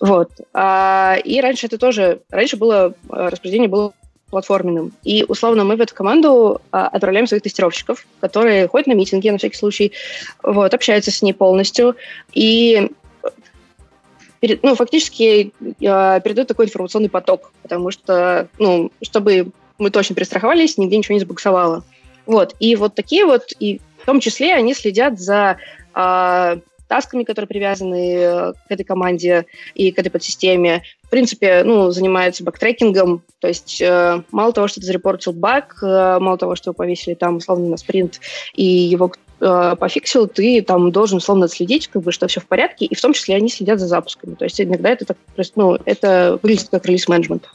Вот. А, и раньше это тоже, раньше было, э, распределение было платформенным. И, условно, мы в эту команду а, отправляем своих тестировщиков, которые ходят на митинги, на всякий случай, вот, общаются с ней полностью, и перед, ну, фактически а, передают такой информационный поток, потому что, ну, чтобы мы точно перестраховались, нигде ничего не забуксовало. Вот, и вот такие вот, и в том числе они следят за а, тасками, которые привязаны э, к этой команде и к этой подсистеме. В принципе, ну, занимается багтрекингом, то есть э, мало того, что ты зарепортил баг, э, мало того, что повесили там условно на спринт и его э, пофиксил, ты там должен условно отследить, как бы, что все в порядке, и в том числе они следят за запусками. То есть иногда это так, ну, это выглядит как релиз-менеджмент.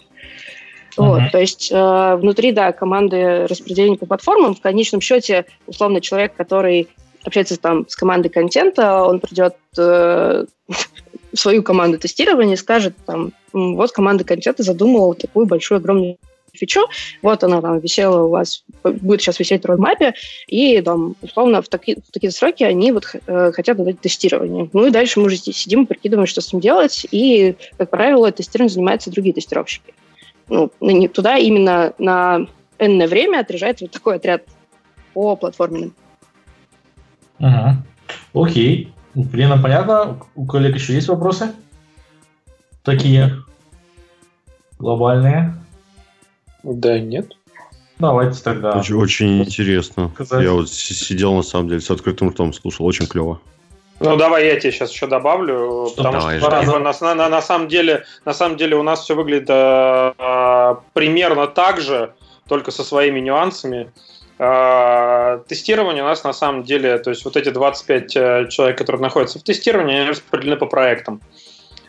Uh-huh. То есть э, внутри, да, команды распределения по платформам, в конечном счете, условно, человек, который общается там с командой контента, он придет э, <laughs> в свою команду тестирования и скажет там, вот команда контента задумала такую большую, огромную фичу, вот она там висела у вас, будет сейчас висеть в родмапе, и там, условно, в, таки, в такие сроки они вот э, хотят дать тестирование. Ну и дальше мы уже сидим и прикидываем, что с ним делать, и, как правило, тестированием занимаются другие тестировщики. Ну, туда именно на энное время отряжается вот такой отряд по платформенным. Ага. Окей. Примерно понятно. У коллег еще есть вопросы? Такие глобальные? Да, нет. Давайте тогда. Очень, очень интересно. Сказать. Я вот сидел, на самом деле, с открытым ртом слушал. Очень клево. Ну, давай я тебе сейчас еще добавлю, что потому давай, что на, на, на, самом деле, на самом деле у нас все выглядит э, примерно так же, только со своими нюансами. Э, тестирование у нас на самом деле, то есть вот эти 25 э, человек, которые находятся в тестировании, они распределены по проектам,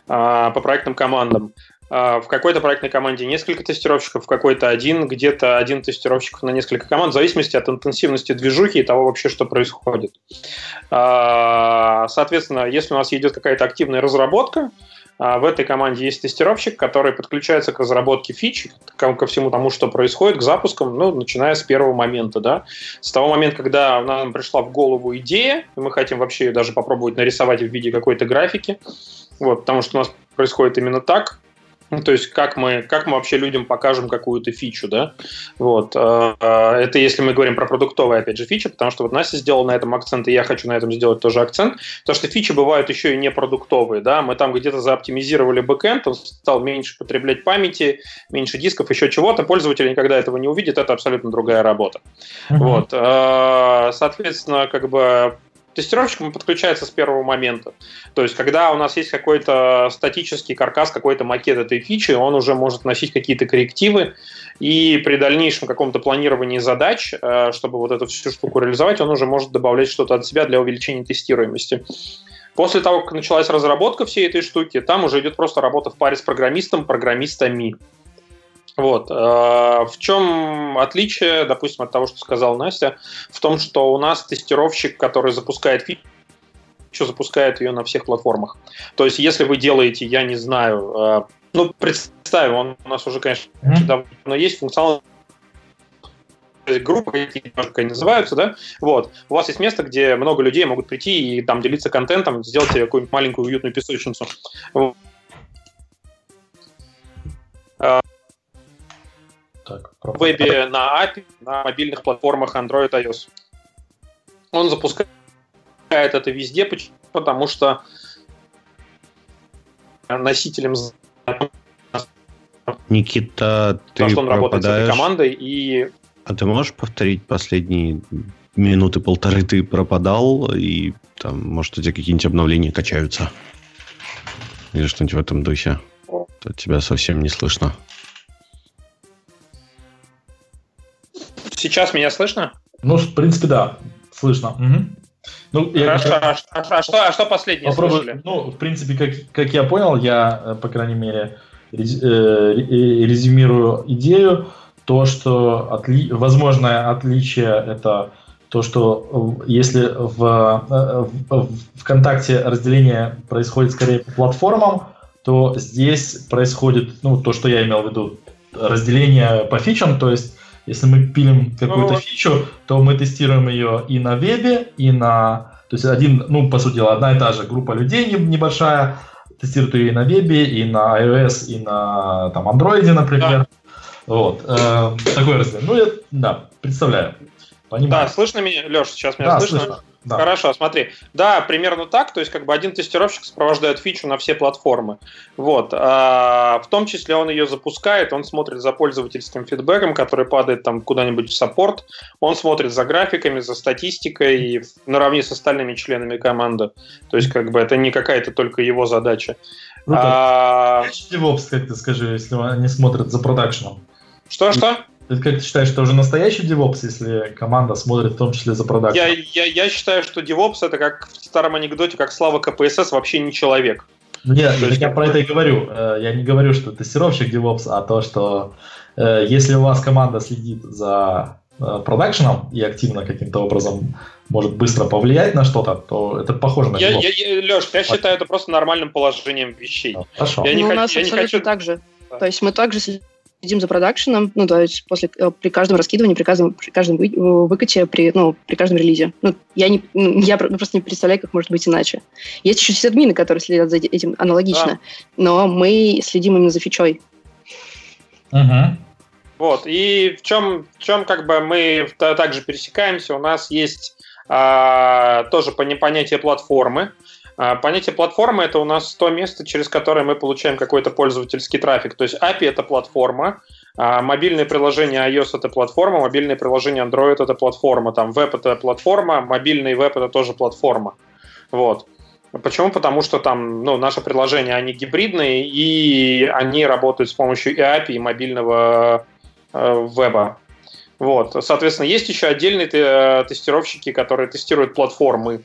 э, по проектным командам. А, в какой-то проектной команде несколько тестировщиков, в какой-то один, где-то один тестировщик на несколько команд, в зависимости от интенсивности движухи и того вообще, что происходит. А, соответственно, если у нас идет какая-то активная разработка, а, в этой команде есть тестировщик, который подключается к разработке фич, ко всему тому, что происходит, к запускам, ну, начиная с первого момента, да. С того момента, когда нам пришла в голову идея, мы хотим вообще ее даже попробовать нарисовать в виде какой-то графики, вот, потому что у нас происходит именно так, ну, то есть как мы, как мы вообще людям покажем какую-то фичу, да? Вот. Э, э, это если мы говорим про продуктовые, опять же, фичи, потому что вот Настя сделала на этом акцент, и я хочу на этом сделать тоже акцент, потому что фичи бывают еще и не продуктовые, да? Мы там где-то зааптимизировали бэкэнд, он стал меньше потреблять памяти, меньше дисков, еще чего-то, пользователь никогда этого не увидит, это абсолютно другая работа. Uh-huh. Вот. Э, соответственно, как бы Тестировщик подключается с первого момента. То есть, когда у нас есть какой-то статический каркас, какой-то макет этой фичи, он уже может носить какие-то коррективы, и при дальнейшем каком-то планировании задач, э, чтобы вот эту всю штуку реализовать, он уже может добавлять что-то от себя для увеличения тестируемости. После того, как началась разработка всей этой штуки, там уже идет просто работа в паре с программистом, программистами. Вот. Э, в чем отличие, допустим, от того, что сказала Настя, в том, что у нас тестировщик, который запускает фичу, запускает ее на всех платформах. То есть, если вы делаете, я не знаю, э, ну, представим, он у нас уже, конечно, mm-hmm. давно есть функционал группы какие немножко называются, да, вот, у вас есть место, где много людей могут прийти и там делиться контентом, сделать себе какую-нибудь маленькую уютную песочницу. Так, в вебе на API, на мобильных платформах Android iOS. Он запускает это везде, потому что носителем Никита, ты что он работает с этой командой и... А ты можешь повторить последние минуты полторы ты пропадал, и там, может, у тебя какие-нибудь обновления качаются? Или что-нибудь в этом духе? От тебя совсем не слышно. Сейчас меня слышно? Ну, в принципе, да, слышно. Угу. Ну, Хорошо, я, а, а, что, а что последнее попробую, слышали? Ну, в принципе, как, как я понял, я, э, по крайней мере, э, резюмирую идею, то, что отли... возможное отличие это то, что э, если в, в, в ВКонтакте разделение происходит скорее по платформам, то здесь происходит, ну, то, что я имел в виду, разделение по фичам, то есть если мы пилим какую-то ну, фичу, то мы тестируем ее и на вебе, и на... То есть один, ну, по сути дела, одна и та же группа людей небольшая, тестирует ее и на вебе, и на iOS, и на там, Android, например. Да. Вот. Э, такой разделение. Ну, я, да, представляю. Понимаю. Да, слышно меня, Леш, сейчас меня да, слышно? слышно. Да. Хорошо, смотри. Да, примерно так. То есть, как бы один тестировщик сопровождает фичу на все платформы. Вот. А, в том числе он ее запускает, он смотрит за пользовательским фидбэком, который падает там куда-нибудь в саппорт. Он смотрит за графиками, за статистикой и наравне с остальными членами команды. То есть, как бы это не какая-то только его задача. Ну, а... DevOps, как ты скажи, если они смотрят за продакшеном. Что-что? Ты как ты считаешь, что уже настоящий DevOps, если команда смотрит в том числе за продакшн? Я, я, я считаю, что DevOps это как в старом анекдоте, как Слава КПСС вообще не человек. Нет, есть... я про это и говорю. Э, я не говорю, что тестировщик DevOps, а то, что э, если у вас команда следит за э, продакшеном и активно каким-то образом может быстро повлиять на что-то, то это похоже на я, я, я, Леш, я считаю это просто нормальным положением вещей. Хорошо. Я не ну, хочу, у нас я абсолютно не хочу... так же. То есть мы также следим за продакшеном, ну, то есть после, э, при каждом раскидывании, при каждом, при каждом вы, выкате, при, ну, при каждом релизе. Ну, я, не, я просто не представляю, как может быть иначе. Есть еще сисадмины, которые следят за этим аналогично, да. но мы следим именно за фичой. Угу. Вот, и в чем, в чем как бы мы также пересекаемся, у нас есть а, тоже понятие платформы, понятие платформы – это у нас то место, через которое мы получаем какой-то пользовательский трафик. То есть API – это платформа, а мобильное приложение iOS – это платформа, мобильное приложение Android – это платформа, там веб – это платформа, мобильный веб – это тоже платформа. Вот. Почему? Потому что там ну, наши приложения, они гибридные, и они работают с помощью и API, и мобильного э, веба. Вот. Соответственно, есть еще отдельные э, тестировщики, которые тестируют платформы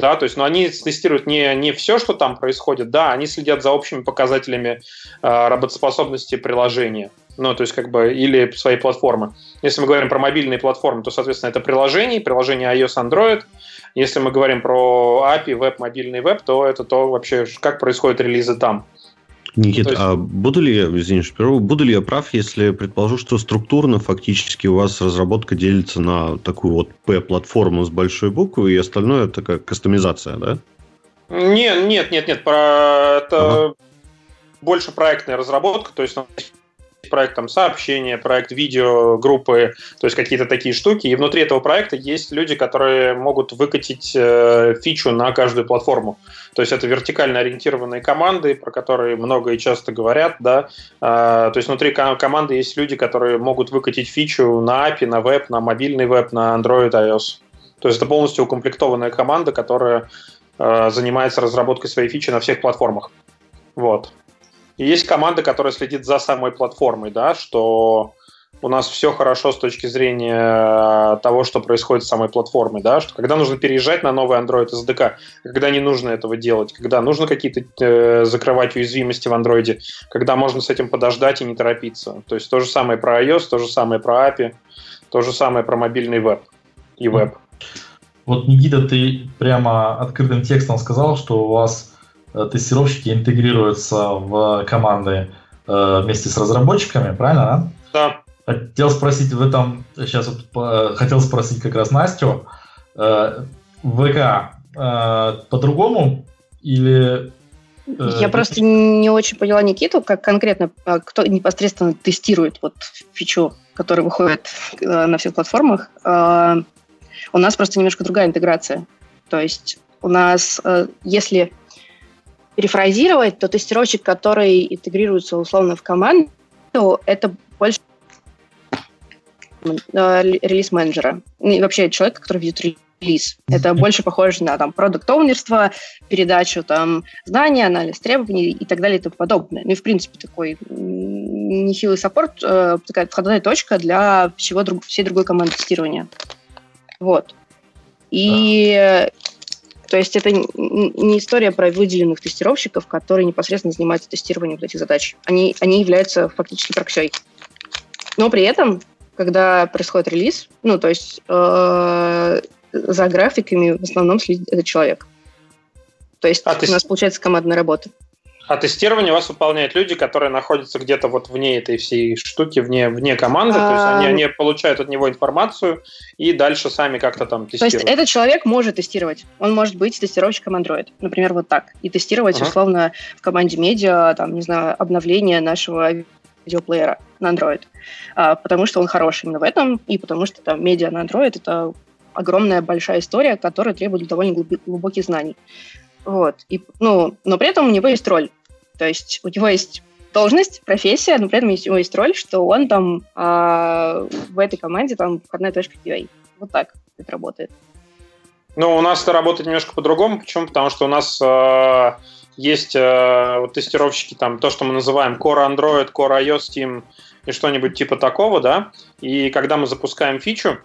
да, то есть, но они тестируют не, не все, что там происходит, да, они следят за общими показателями э, работоспособности приложения, ну, то есть, как бы, или своей платформы. Если мы говорим про мобильные платформы, то, соответственно, это приложение, приложение iOS, Android. Если мы говорим про API, веб, мобильный веб, то это то вообще, как происходят релизы там. Никит, есть... а буду ли я, извини, что буду ли я прав, если предположу, что структурно фактически у вас разработка делится на такую вот P-платформу с большой буквы, и остальное это как кастомизация, да? Нет, нет, нет, нет, про это ага. больше проектная разработка, то есть проект там сообщения, проект видео, группы, то есть какие-то такие штуки. И внутри этого проекта есть люди, которые могут выкатить э, фичу на каждую платформу. То есть это вертикально ориентированные команды, про которые много и часто говорят, да. Э, то есть внутри команды есть люди, которые могут выкатить фичу на API, на веб, на мобильный веб, на Android, iOS. То есть это полностью укомплектованная команда, которая э, занимается разработкой своей фичи на всех платформах. Вот. И есть команда, которая следит за самой платформой, да, что у нас все хорошо с точки зрения того, что происходит с самой платформой, да, что когда нужно переезжать на новый Android SDK, когда не нужно этого делать, когда нужно какие-то э, закрывать уязвимости в Android, когда можно с этим подождать и не торопиться. То есть то же самое про iOS, то же самое про API, то же самое про мобильный веб и веб. Вот, Никита, ты прямо открытым текстом сказал, что у вас Э, тестировщики интегрируются в команды э, вместе с разработчиками, правильно, да? Да. Хотел спросить в этом, сейчас вот, хотел спросить как раз Настю, э, ВК по-другому или я просто не очень поняла Никиту, как конкретно, кто непосредственно тестирует вот фичу, которая выходит на всех платформах. У нас просто немножко другая интеграция. То есть у нас, если перефразировать, то тестировщик, который интегрируется условно в команду, это больше э, релиз-менеджера. И вообще человек, который ведет релиз. Это больше похоже на там продукт-оунерство, передачу там знаний, анализ требований и так далее и тому подобное. Ну и в принципе такой нехилый саппорт, э, такая входная точка для всего друг, всей другой команды тестирования. Вот. И то есть это не история про выделенных тестировщиков, которые непосредственно занимаются тестированием вот этих задач. Они, они являются фактически проксей. Но при этом, когда происходит релиз, ну, то есть э, за графиками в основном следит этот человек. То есть а у нас получается командная работа. А тестирование у вас выполняют люди, которые находятся где-то вот вне этой всей штуки, вне, вне команды, а... то есть они, они получают от него информацию и дальше сами как-то там тестируют. То есть этот человек может тестировать, он может быть тестировщиком Android, например, вот так, и тестировать uh-huh. условно в команде медиа, там, не знаю, обновление нашего видеоплеера на Android, а, потому что он хороший именно в этом, и потому что там медиа на Android это огромная большая история, которая требует довольно глубоких знаний. Вот. И, ну, но при этом у него есть роль. То есть у него есть должность, профессия, но при этом у него есть роль, что он там э, в этой команде там входная точка QA. Вот так это работает. Ну, у нас это работает немножко по-другому. Почему? Потому что у нас э, есть э, вот тестировщики, там, то, что мы называем Core Android, Core iOS Team и что-нибудь типа такого, да. И когда мы запускаем фичу,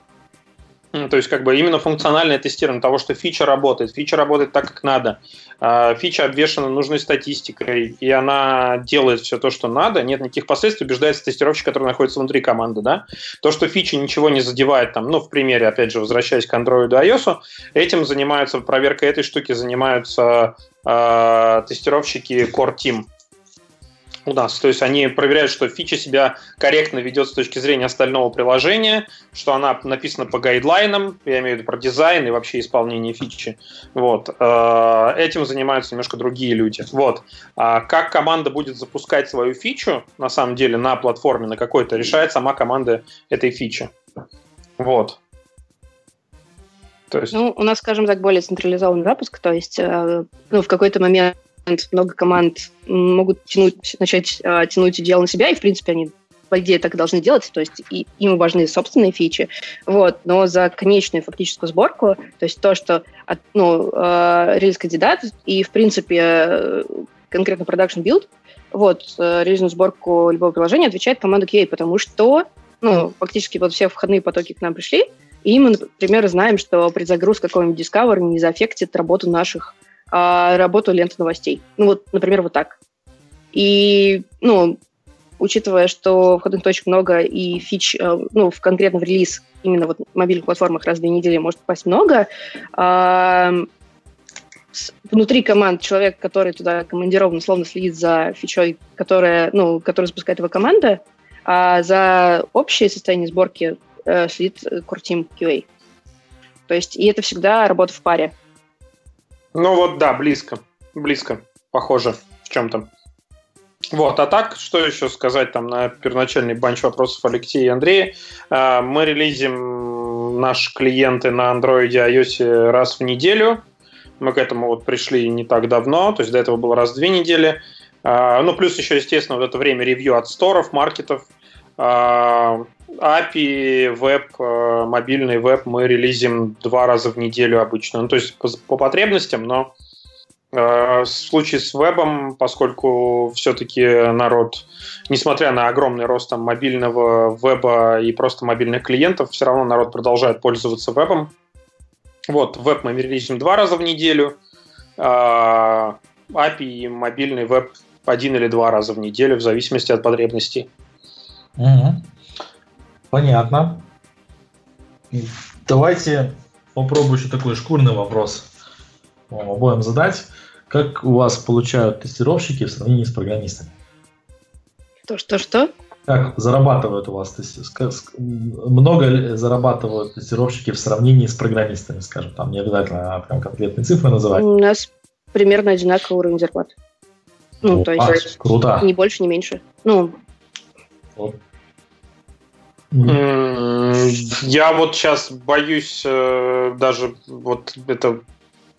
то есть как бы именно функциональное тестирование того, что фича работает. Фича работает так, как надо. А, фича обвешана нужной статистикой, и она делает все то, что надо. Нет никаких последствий, убеждается тестировщик, который находится внутри команды. Да? То, что фича ничего не задевает, там, ну, в примере, опять же, возвращаясь к Android и iOS, этим занимаются, проверкой этой штуки занимаются э, тестировщики Core Team. У нас. То есть они проверяют, что фича себя корректно ведет с точки зрения остального приложения, что она написана по гайдлайнам, я имею в виду про дизайн и вообще исполнение фичи. Вот. Э, этим занимаются немножко другие люди. Вот. А как команда будет запускать свою фичу, на самом деле, на платформе, на какой-то, решает сама команда этой фичи. Вот. То есть... Ну, у нас, скажем так, более централизованный запуск, то есть э, ну, в какой-то момент много команд могут тянуть, начать э, тянуть дело на себя, и, в принципе, они по идее, так и должны делать, то есть и, им важны собственные фичи, вот, но за конечную фактическую сборку, то есть то, что от, ну, э, релиз-кандидат и, в принципе, конкретно production build, вот, э, релизную сборку любого приложения отвечает команда QA, потому что, ну, фактически вот все входные потоки к нам пришли, и мы, например, знаем, что предзагруз какого-нибудь Discover не заэффектит работу наших, а работу ленты новостей. Ну вот, например, вот так. И, ну, учитывая, что входных точек много и фич, э, ну, в конкретно в релиз именно вот мобильных платформах раз в две недели может попасть много, а, внутри команд человек, который туда командирован, условно следит за фичой, которая, ну, которую запускает его команда, а за общее состояние сборки э, следит Core Team QA. То есть, и это всегда работа в паре. Ну вот, да, близко. Близко. Похоже в чем-то. Вот, а так, что еще сказать там на первоначальный банч вопросов Алексея и Андрея. Э, мы релизим наши клиенты на Android и iOS раз в неделю. Мы к этому вот пришли не так давно, то есть до этого было раз в две недели. Э, ну, плюс еще, естественно, вот это время ревью от сторов, маркетов. Э, API, веб, э, мобильный веб мы релизим два раза в неделю обычно. Ну, то есть по, по потребностям, но э, в случае с вебом, поскольку все-таки народ, несмотря на огромный рост там, мобильного веба и просто мобильных клиентов, все равно народ продолжает пользоваться вебом. Вот, веб мы релизим два раза в неделю, а API и мобильный веб один или два раза в неделю, в зависимости от потребностей. Угу. Понятно. Давайте попробую еще такой шкурный вопрос вам обоим задать. Как у вас получают тестировщики в сравнении с программистами? То, что, что? Как зарабатывают у вас? Много зарабатывают тестировщики в сравнении с программистами, скажем, там не обязательно прям конкретные цифры называть. У нас примерно одинаковый уровень зарплат. Ну, О, то есть а, круто. не больше, не меньше. Ну, вот я вот сейчас боюсь э, даже вот это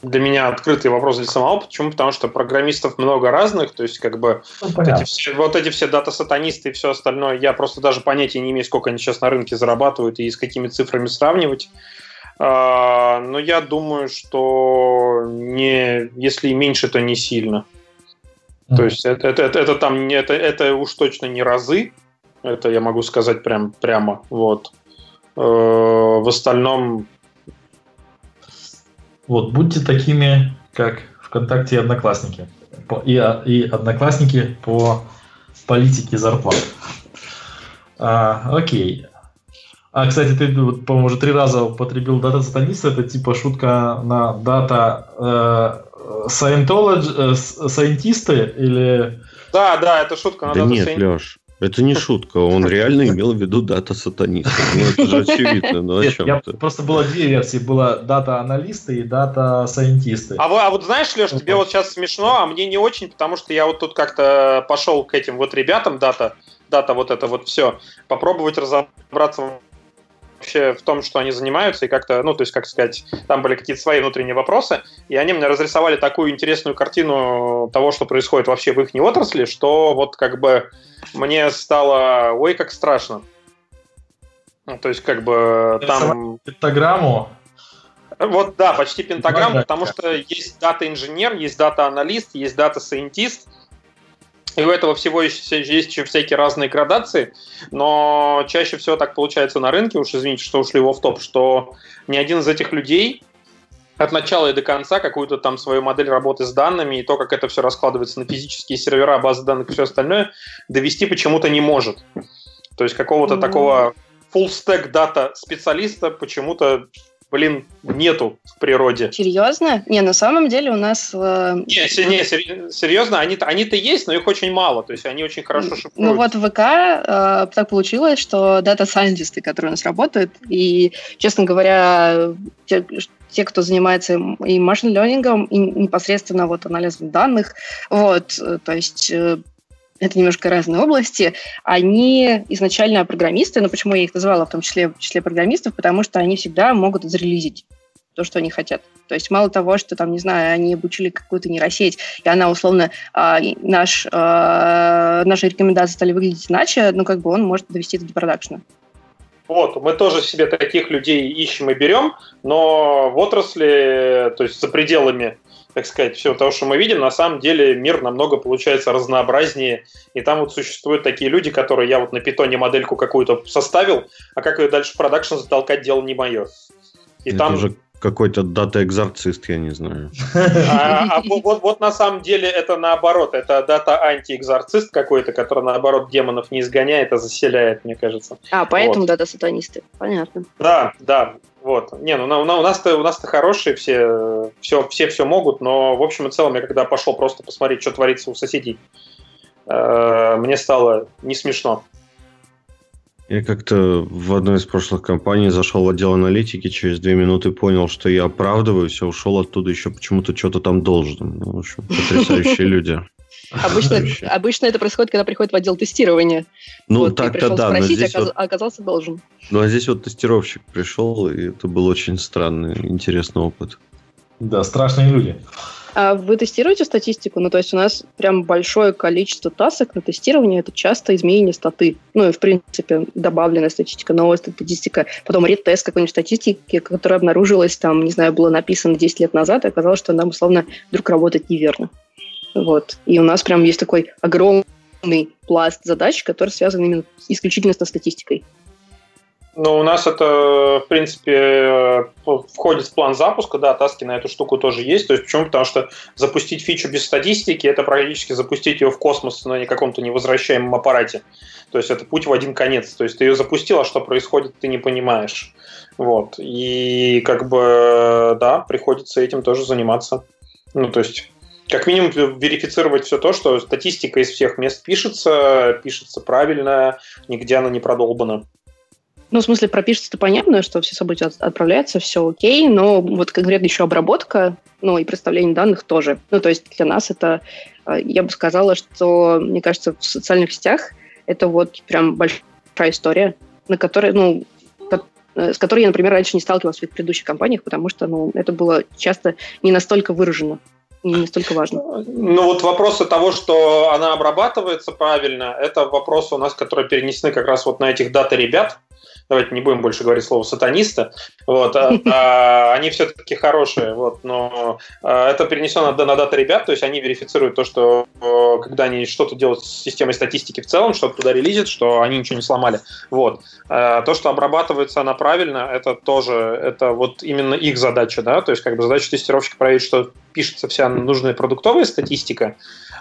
для меня открытый вопрос для самого. Почему? Потому что программистов много разных, то есть как бы ну, вот, эти все, вот эти все дата-сатанисты и все остальное, я просто даже понятия не имею, сколько они сейчас на рынке зарабатывают и с какими цифрами сравнивать. А, но я думаю, что не, если и меньше, то не сильно. Mm. То есть это, это, это, это там это, это уж точно не разы, это я могу сказать прям прямо. Вот. Э, в остальном... Вот, будьте такими, как ВКонтакте и Одноклассники. И, и Одноклассники по политике зарплат. А, окей. А, кстати, ты, по-моему, уже три раза употребил дата сатанист. Это типа шутка на дата э, Scientology, э, сайентисты или... Да, да, это шутка на да дата нет, Леш. Это не шутка, он реально имел в виду дата сатаниста. Ну, это же очевидно, ну о чем ты? Просто было две версии, была дата аналисты и дата сайентисты. А, а вот знаешь, Леш, тебе вот сейчас смешно, а мне не очень, потому что я вот тут как-то пошел к этим вот ребятам, дата, дата вот это вот все, попробовать разобраться вообще в том, что они занимаются, и как-то, ну, то есть, как сказать, там были какие-то свои внутренние вопросы, и они мне разрисовали такую интересную картину того, что происходит вообще в их отрасли, что вот как бы мне стало, ой, как страшно. Ну, то есть, как бы там... Пентаграмму вот, да, почти пентаграмму, потому что есть дата-инженер, есть data analyst, есть data scientist, и у этого всего есть, есть еще всякие разные градации, но чаще всего так получается на рынке, уж извините, что ушли в топ что ни один из этих людей от начала и до конца какую-то там свою модель работы с данными и то, как это все раскладывается на физические сервера, базы данных и все остальное, довести почему-то не может. То есть какого-то mm-hmm. такого full stack дата специалиста почему-то блин, нету в природе. Серьезно? Не, на самом деле у нас... Э... Не, не серьезно, они, они-то есть, но их очень мало, то есть они очень хорошо шифруются. Ну вот в ВК э, так получилось, что дата-сайентисты, которые у нас работают, и, честно говоря, те, те, кто занимается и машин-лернингом, и непосредственно вот анализом данных, вот, э, то есть э, это немножко разные области, они изначально программисты, но почему я их называла в том числе в числе программистов, потому что они всегда могут зарелизить то, что они хотят. То есть мало того, что там, не знаю, они обучили какую-то нейросеть, и она условно э, наш, э, наши рекомендации стали выглядеть иначе, ну как бы он может довести это до продакшена. Вот, мы тоже себе таких людей ищем и берем, но в отрасли, то есть за пределами так сказать, всего того, что мы видим, на самом деле мир намного получается разнообразнее. И там вот существуют такие люди, которые я вот на питоне модельку какую-то составил, а как ее дальше в production затолкать, дело не мое. И Это там... уже какой-то дата-экзорцист, я не знаю. <laughs> А, а вот, вот на самом деле это наоборот. Это дата-анти-экзорцист какой-то, который наоборот демонов не изгоняет, а заселяет, мне кажется. А, поэтому вот. дата-сатанисты. Понятно. Да, да. Вот. Не, ну у нас-то у нас-то хорошие все, все, все все могут, но в общем и целом я когда пошел просто посмотреть, что творится у соседей, э, мне стало не смешно. Я как-то в одной из прошлых компаний зашел в отдел аналитики, через две минуты понял, что я оправдываюсь, а ушел оттуда еще почему-то что-то там должен. Ну, в общем, потрясающие <laughs> люди. Обычно, обычно это происходит, когда приходит в отдел тестирования. Ну, вот, так-то да. Спросить, но здесь оказ... вот... оказался должен. Ну, а здесь вот тестировщик пришел, и это был очень странный, интересный опыт. Да, страшные люди. А вы тестируете статистику? Ну, то есть у нас прям большое количество тасок на тестирование, это часто изменение статы. Ну, и, в принципе, добавленная статистика, новая статистика, потом ретест какой-нибудь статистики, которая обнаружилась, там, не знаю, была написана 10 лет назад, и оказалось, что она, условно, вдруг работает неверно. Вот. И у нас прям есть такой огромный пласт задач, который связан именно исключительно со статистикой. Ну, у нас это, в принципе, э, входит в план запуска, да, таски на эту штуку тоже есть. То есть почему? Потому что запустить фичу без статистики – это практически запустить ее в космос на каком-то невозвращаемом аппарате. То есть это путь в один конец. То есть ты ее запустил, а что происходит, ты не понимаешь. Вот. И как бы, да, приходится этим тоже заниматься. Ну, то есть как минимум верифицировать все то, что статистика из всех мест пишется, пишется правильно, нигде она не продолбана. Ну, в смысле, пропишется-то понятно, что все события отправляются, все окей, но вот конкретно еще обработка, ну, и представление данных тоже. Ну, то есть для нас это, э, я бы сказала, что, мне кажется, в социальных сетях это вот прям большая история, на которой, ну, э, с которой я, например, раньше не сталкивалась в предыдущих компаниях, потому что, ну, это было часто не настолько выражено не настолько важно. Ну вот вопросы того, что она обрабатывается правильно, это вопросы у нас, которые перенесены как раз вот на этих дата ребят, давайте не будем больше говорить слово сатаниста, вот, а, <laughs> а, они все-таки хорошие, вот, но а, это перенесено на, дата ребят, то есть они верифицируют то, что когда они что-то делают с системой статистики в целом, что-то туда релизят, что они ничего не сломали, вот. То, что обрабатывается она правильно, это тоже, это вот именно их задача, да, то есть как бы задача тестировщика проверить, что пишется вся нужная продуктовая статистика,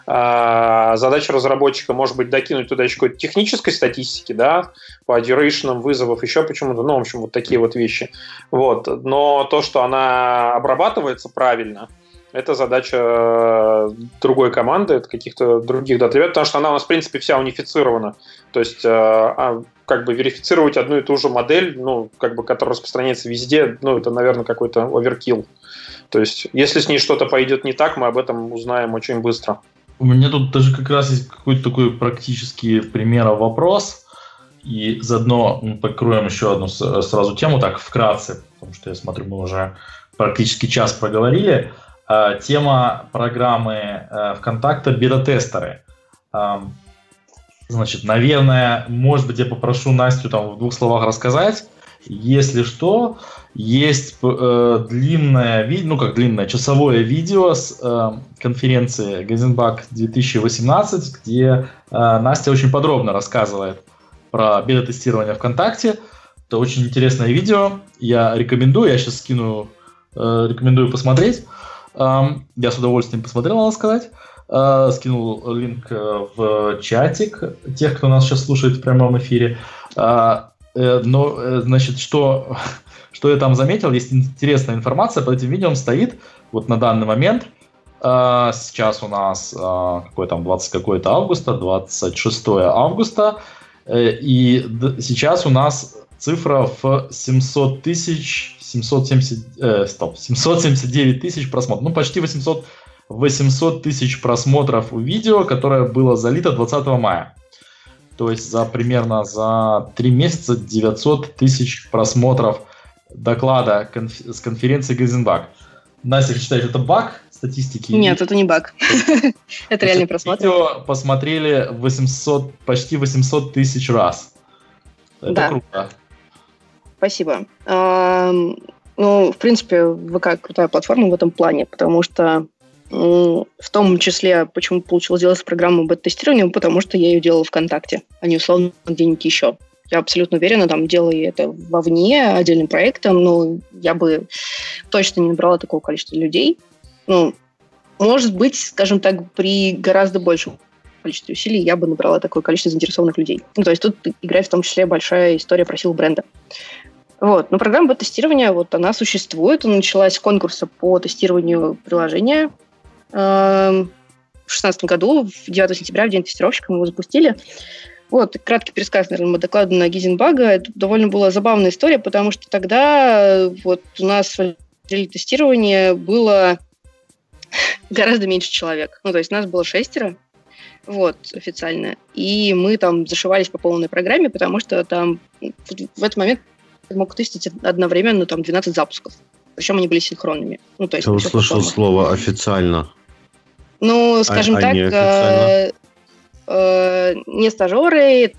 задача разработчика может быть докинуть туда еще какой-то технической статистики, да, по duration вызовов, еще почему-то, ну, в общем, вот такие вот вещи. Вот. Но то, что она обрабатывается правильно, это задача э, другой команды, это каких-то других дат потому что она у нас, в принципе, вся унифицирована. То есть, э, а, как бы верифицировать одну и ту же модель, ну, как бы, которая распространяется везде, ну, это, наверное, какой-то оверкил. То есть, если с ней что-то пойдет не так, мы об этом узнаем очень быстро. У меня тут даже как раз есть какой-то такой практический пример вопрос. И заодно мы покроем еще одну сразу тему, так вкратце, потому что я смотрю, мы уже практически час проговорили. А, тема программы э, ВКонтакта «Бета-тестеры». Значит, наверное, может быть, я попрошу Настю там в двух словах рассказать. Если что, есть э, длинное ну как длинное, часовое видео с э, конференции Газенбак 2018, где э, Настя очень подробно рассказывает про бета-тестирование ВКонтакте. Это очень интересное видео. Я рекомендую, я сейчас скину, э, рекомендую посмотреть. Э, я с удовольствием посмотрел, надо сказать. Э, скинул линк э, в чатик тех, кто нас сейчас слушает в прямом эфире. Э, э, но, э, значит, что что я там заметил, есть интересная информация, под этим видео стоит вот на данный момент, э, сейчас у нас э, какой там 20 какой-то августа, 26 августа, э, и сейчас у нас цифра в 700 тысяч, 770, э, стоп, 779 тысяч просмотров, ну почти 800, 800 тысяч просмотров у видео, которое было залито 20 мая. То есть за примерно за 3 месяца 900 тысяч просмотров доклада конф- с конференции Гейзенбак. Настя, считаешь, это баг статистики? Нет, это не баг. <laughs> <laughs> Это реальный просмотр. Видео посмотрели 800, почти 800 тысяч раз. Это круто. Спасибо. Ам, Ну, в принципе, ВК крутая платформа в этом плане, потому что в том числе, почему получилось делать программу бета-тестирования, потому что я ее делала ВКонтакте, а не условно где-нибудь еще. Я абсолютно уверена, там, делая это вовне, отдельным проектом, ну, я бы точно не набрала такого количества людей. Ну, может быть, скажем так, при гораздо большем количестве усилий я бы набрала такое количество заинтересованных людей. Ну, то есть тут играет в том числе большая история про силу бренда. Вот. Но программа бета-тестирования, вот она существует. Она началась с конкурса по тестированию приложения. Эм, В 2016 году, в 9 сентября, в День тестировщика, мы его запустили. Вот, краткий пересказ, наверное, доклада на Гизенбага. Это довольно была забавная история, потому что тогда вот у нас в отделе тестирования было <laughs> гораздо меньше человек. Ну, то есть нас было шестеро, вот, официально. И мы там зашивались по полной программе, потому что там в этот момент мог тестить одновременно там 12 запусков. Причем они были синхронными. Ну, то есть, всех услышал слово официально. Ну, скажем а так, неофициально? Э, не стажеры,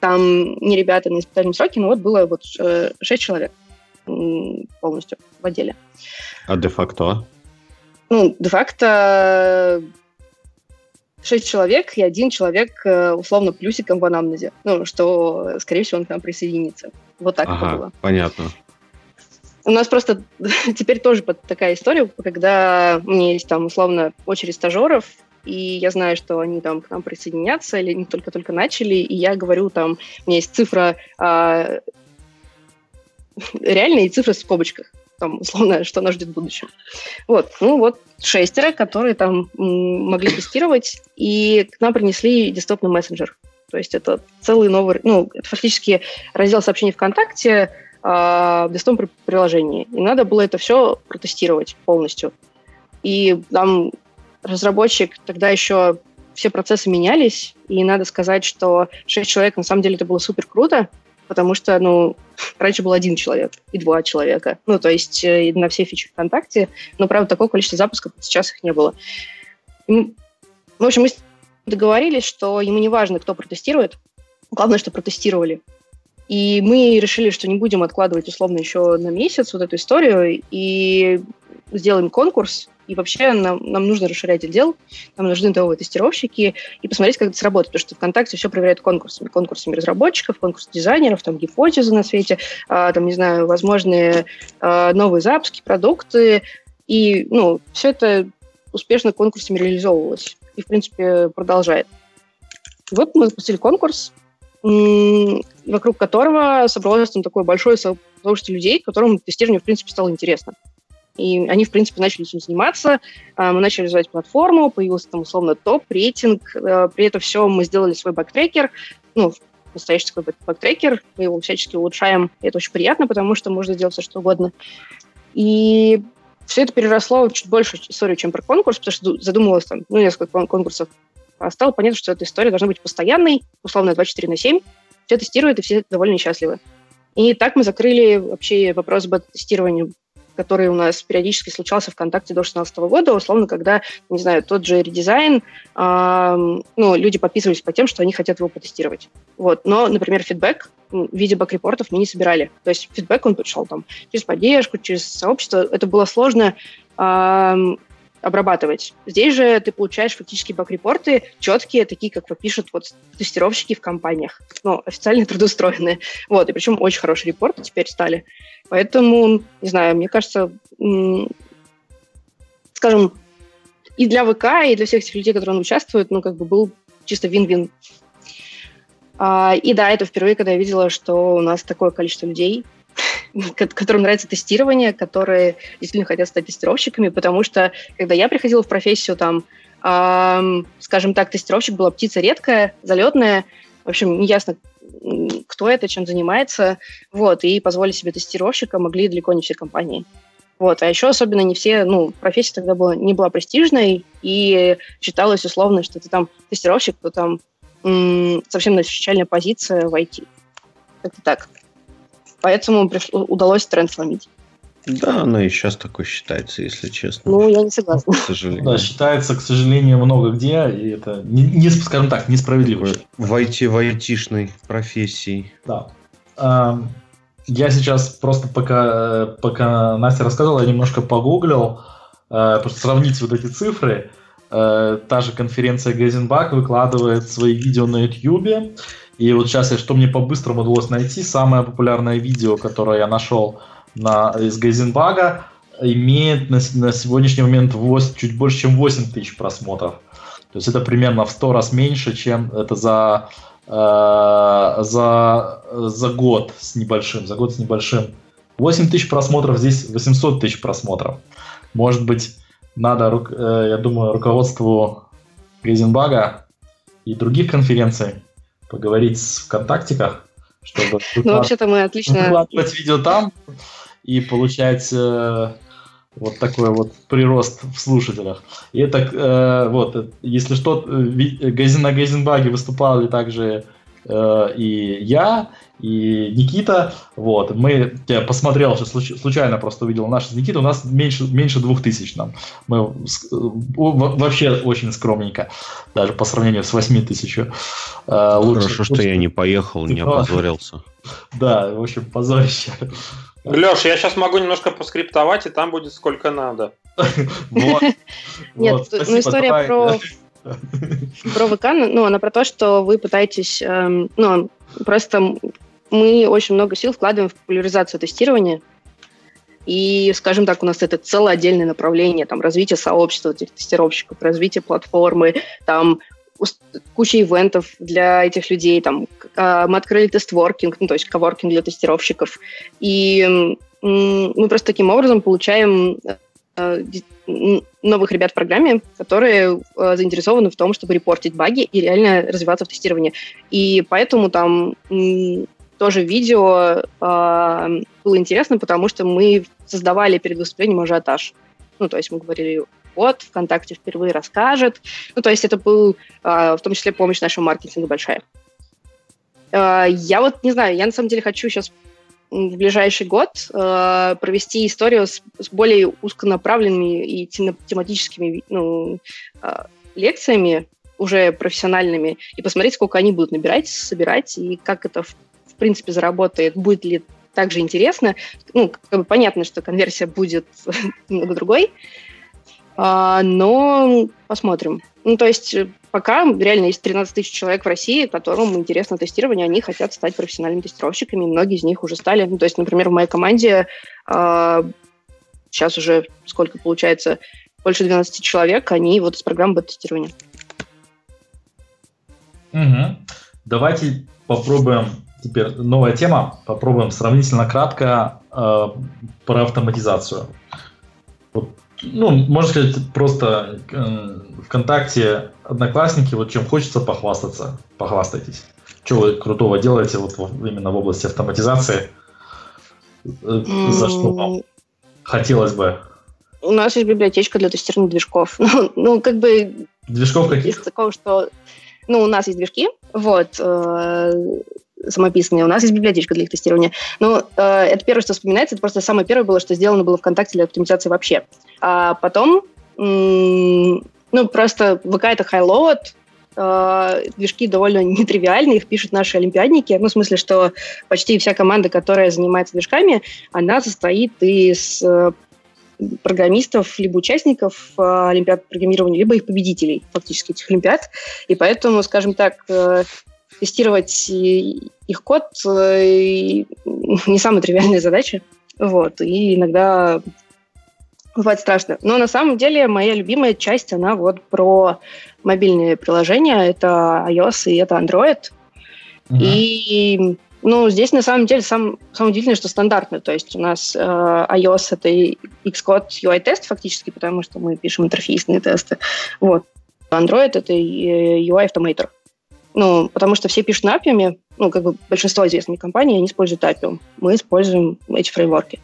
там не ребята на испытательном сроке, но вот было вот э, шесть человек полностью в отделе. А де-факто? Ну, де-факто шесть человек и один человек э, условно плюсиком в анамнезе. Ну, что, скорее всего, он к нам присоединится. Вот так это было. Ага, понятно. У нас просто <laughs> теперь тоже такая история, когда у меня есть там условно очередь стажеров, и я знаю, что они там к нам присоединятся, или они только-только начали, и я говорю там, у меня есть цифра реальная и цифра в скобочках, там, условно, <laughs> что нас ждет в будущем. Вот, ну вот шестеро, которые там могли тестировать, и к нам принесли десктопный мессенджер. То есть это целый новый, ну, это фактически раздел сообщений ВКонтакте, а, в десктопном при- приложении. И надо было это все протестировать полностью. И там разработчик тогда еще все процессы менялись, и надо сказать, что 6 человек, на самом деле, это было супер круто, потому что, ну, раньше был один человек и два человека. Ну, то есть э, на все фичи ВКонтакте, но, правда, такого количества запусков сейчас их не было. В общем, мы договорились, что ему не важно, кто протестирует, главное, что протестировали. И мы решили, что не будем откладывать условно еще на месяц вот эту историю и сделаем конкурс. И вообще нам, нам нужно расширять отдел, нам нужны новые тестировщики и посмотреть, как это сработает. Потому что ВКонтакте все проверяют конкурсами. Конкурсами разработчиков, конкурс дизайнеров, там гипотезы на свете, а, там, не знаю, возможные а, новые запуски, продукты. И, ну, все это успешно конкурсами реализовывалось. И, в принципе, продолжает. Вот мы запустили конкурс, вокруг которого собралось там такое большое сообщество людей, которым тестирование, в принципе, стало интересно. И они, в принципе, начали этим заниматься. А, Мы начали развивать платформу, появился там условно топ, рейтинг. А, При этом все мы сделали свой багтрекер, ну, настоящий такой баг- багтрекер. Мы его всячески улучшаем. И это очень приятно, потому что можно сделать все, что угодно. И все это переросло чуть больше историю, чем про конкурс, потому что задумывалось там, ну, несколько кон- конкурсов. А стало понятно, что эта история должна быть постоянной, условно 24 на 7. Все тестируют, и все довольно счастливы. И так мы закрыли вообще вопрос бета-тестирования, который у нас периодически случался ВКонтакте до 2016 года, условно, когда, не знаю, тот же редизайн, ам, ну, люди подписывались по тем, что они хотят его потестировать. Вот. Но, например, фидбэк м, в виде баг-репортов мы не собирали. То есть фидбэк, он пришел там через поддержку, через сообщество. Это было сложно ам, обрабатывать. Здесь же ты получаешь фактически баг-репорты четкие, такие, как вот пишут вот тестировщики в компаниях, ну, официально <laughs> трудоустроенные. Вот, и причем очень хорошие репорты теперь стали. Поэтому, не знаю, мне кажется, скажем, и для ВК, и для всех этих людей, которые он участвует, ну, как бы был чисто вин-вин. А, и да, это впервые, когда я видела, что у нас такое количество людей <laughs> которым нравится тестирование, которые действительно хотят стать тестировщиками, потому что, когда я приходила в профессию, там, скажем так, тестировщик была птица редкая, залетная, в общем, неясно, кто это, чем занимается, вот, и позволить себе тестировщика могли далеко не все компании. Вот, а еще особенно не все, ну, профессия тогда была, не была престижной, и считалось условно, что ты там тестировщик, то там м- совсем начальная позиция в IT. Как-то так. Поэтому пришло, удалось тренд сломить. Да, оно и сейчас такое считается, если честно. Ну, я не согласна. К сожалению. Да, считается, к сожалению, много где, и это, не, не, скажем так, несправедливо. В IT, в айтишной профессии. Да. Я сейчас просто пока, пока Настя рассказывала, я немножко погуглил, э, просто сравнить вот эти цифры. Э, та же конференция Гейзенбак выкладывает свои видео на YouTube. И вот сейчас, что мне по-быстрому удалось найти, самое популярное видео, которое я нашел на, из Гейзенбага, имеет на, на сегодняшний момент 8, чуть больше, чем 8 тысяч просмотров. То есть это примерно в 100 раз меньше, чем это за Э, за, за год с небольшим, за год с небольшим. 8 тысяч просмотров, здесь 800 тысяч просмотров. Может быть, надо, э, я думаю, руководству Гейзенбага и других конференций поговорить с ВКонтактиках, чтобы ну, вообще-то мы отлично... выкладывать видео там и получать э, вот такой вот прирост в слушателях. И это, э, вот, если что, э, на Гейзенбаге выступали также э, и я, и Никита. Вот, мы, я посмотрел, что случайно просто увидел наш Никита, у нас меньше, меньше двух тысяч нам. Мы э, вообще очень скромненько, даже по сравнению с 8 тысяч. Э, Хорошо, что я не поехал, не <laughs> опозорился. Да, в общем, позорище. Леш, я сейчас могу немножко поскриптовать, и там будет сколько надо. <laughs> <laughs> Нет, ну история про <laughs> про ВК, ну, она про то, что вы пытаетесь, эм, ну, просто мы очень много сил вкладываем в популяризацию тестирования, и, скажем так, у нас это целое отдельное направление, там, развитие сообщества этих тестировщиков, развитие платформы, там, куча ивентов для этих людей, там, мы открыли тестворкинг, ну, то есть коворкинг для тестировщиков, и мы просто таким образом получаем э, новых ребят в программе, которые э, заинтересованы в том, чтобы репортить баги и реально развиваться в тестировании. И поэтому там тоже видео э, было интересно, потому что мы создавали перед выступлением ажиотаж. Ну, то есть мы говорили, вот, ВКонтакте впервые расскажет. Ну, то есть это был в том числе помощь нашего маркетинга большая. Э, я вот не знаю, я на самом деле хочу сейчас в ближайший год э, провести историю с, с более узконаправленными и тематическими ну, э, лекциями, уже профессиональными, и посмотреть, сколько они будут набирать, собирать, и как это в, в принципе заработает, будет ли также интересно. Ну, как бы понятно, что конверсия будет <laughs> немного другой, а, но посмотрим. Ну, то есть пока реально есть 13 тысяч человек в России, которым интересно тестирование, они хотят стать профессиональными тестировщиками, и многие из них уже стали. Ну, то есть, например, в моей команде э, сейчас уже сколько получается, больше 12 человек, они вот из программы бета-тестирования. Угу. Давайте попробуем теперь новая тема. Попробуем сравнительно кратко э, про автоматизацию. Ну, можно сказать, просто э, ВКонтакте, Одноклассники, вот чем хочется похвастаться, похвастайтесь. Что вы крутого делаете вот именно в области автоматизации? Mm. За что вам хотелось бы? У нас есть библиотечка для тестирования движков. <laughs> Ну, ну как бы... Движков каких? Из такого, что... Ну, у нас есть движки, вот, э, самописные. У нас есть библиотечка для их тестирования. Но э, это первое, что вспоминается. Это просто самое первое было, что сделано было ВКонтакте для оптимизации вообще. А потом, ну, просто ВК это high-load, э, движки довольно <laughs> нетривиальные, их пишут наши олимпиадники. Ну, в смысле, что почти вся команда, которая занимается движками, она состоит из э, программистов, либо участников э, Олимпиад программирования, либо их победителей, фактически, этих Олимпиад. И поэтому, скажем так, э, тестировать их код э, <laughs> не самая тривиальная задача. Вот, и иногда бывает страшно. Но на самом деле моя любимая часть, она вот про мобильные приложения. Это iOS и это Android. Mm-hmm. И Ну, здесь на самом деле сам, самое удивительное, что стандартно. То есть у нас э, iOS — это Xcode UI-тест фактически, потому что мы пишем интерфейсные тесты. Вот. Android — это UI Automator. Ну, потому что все пишут на Appium, ну, как бы большинство известных компаний, они используют Appium. Мы используем эти фреймворки.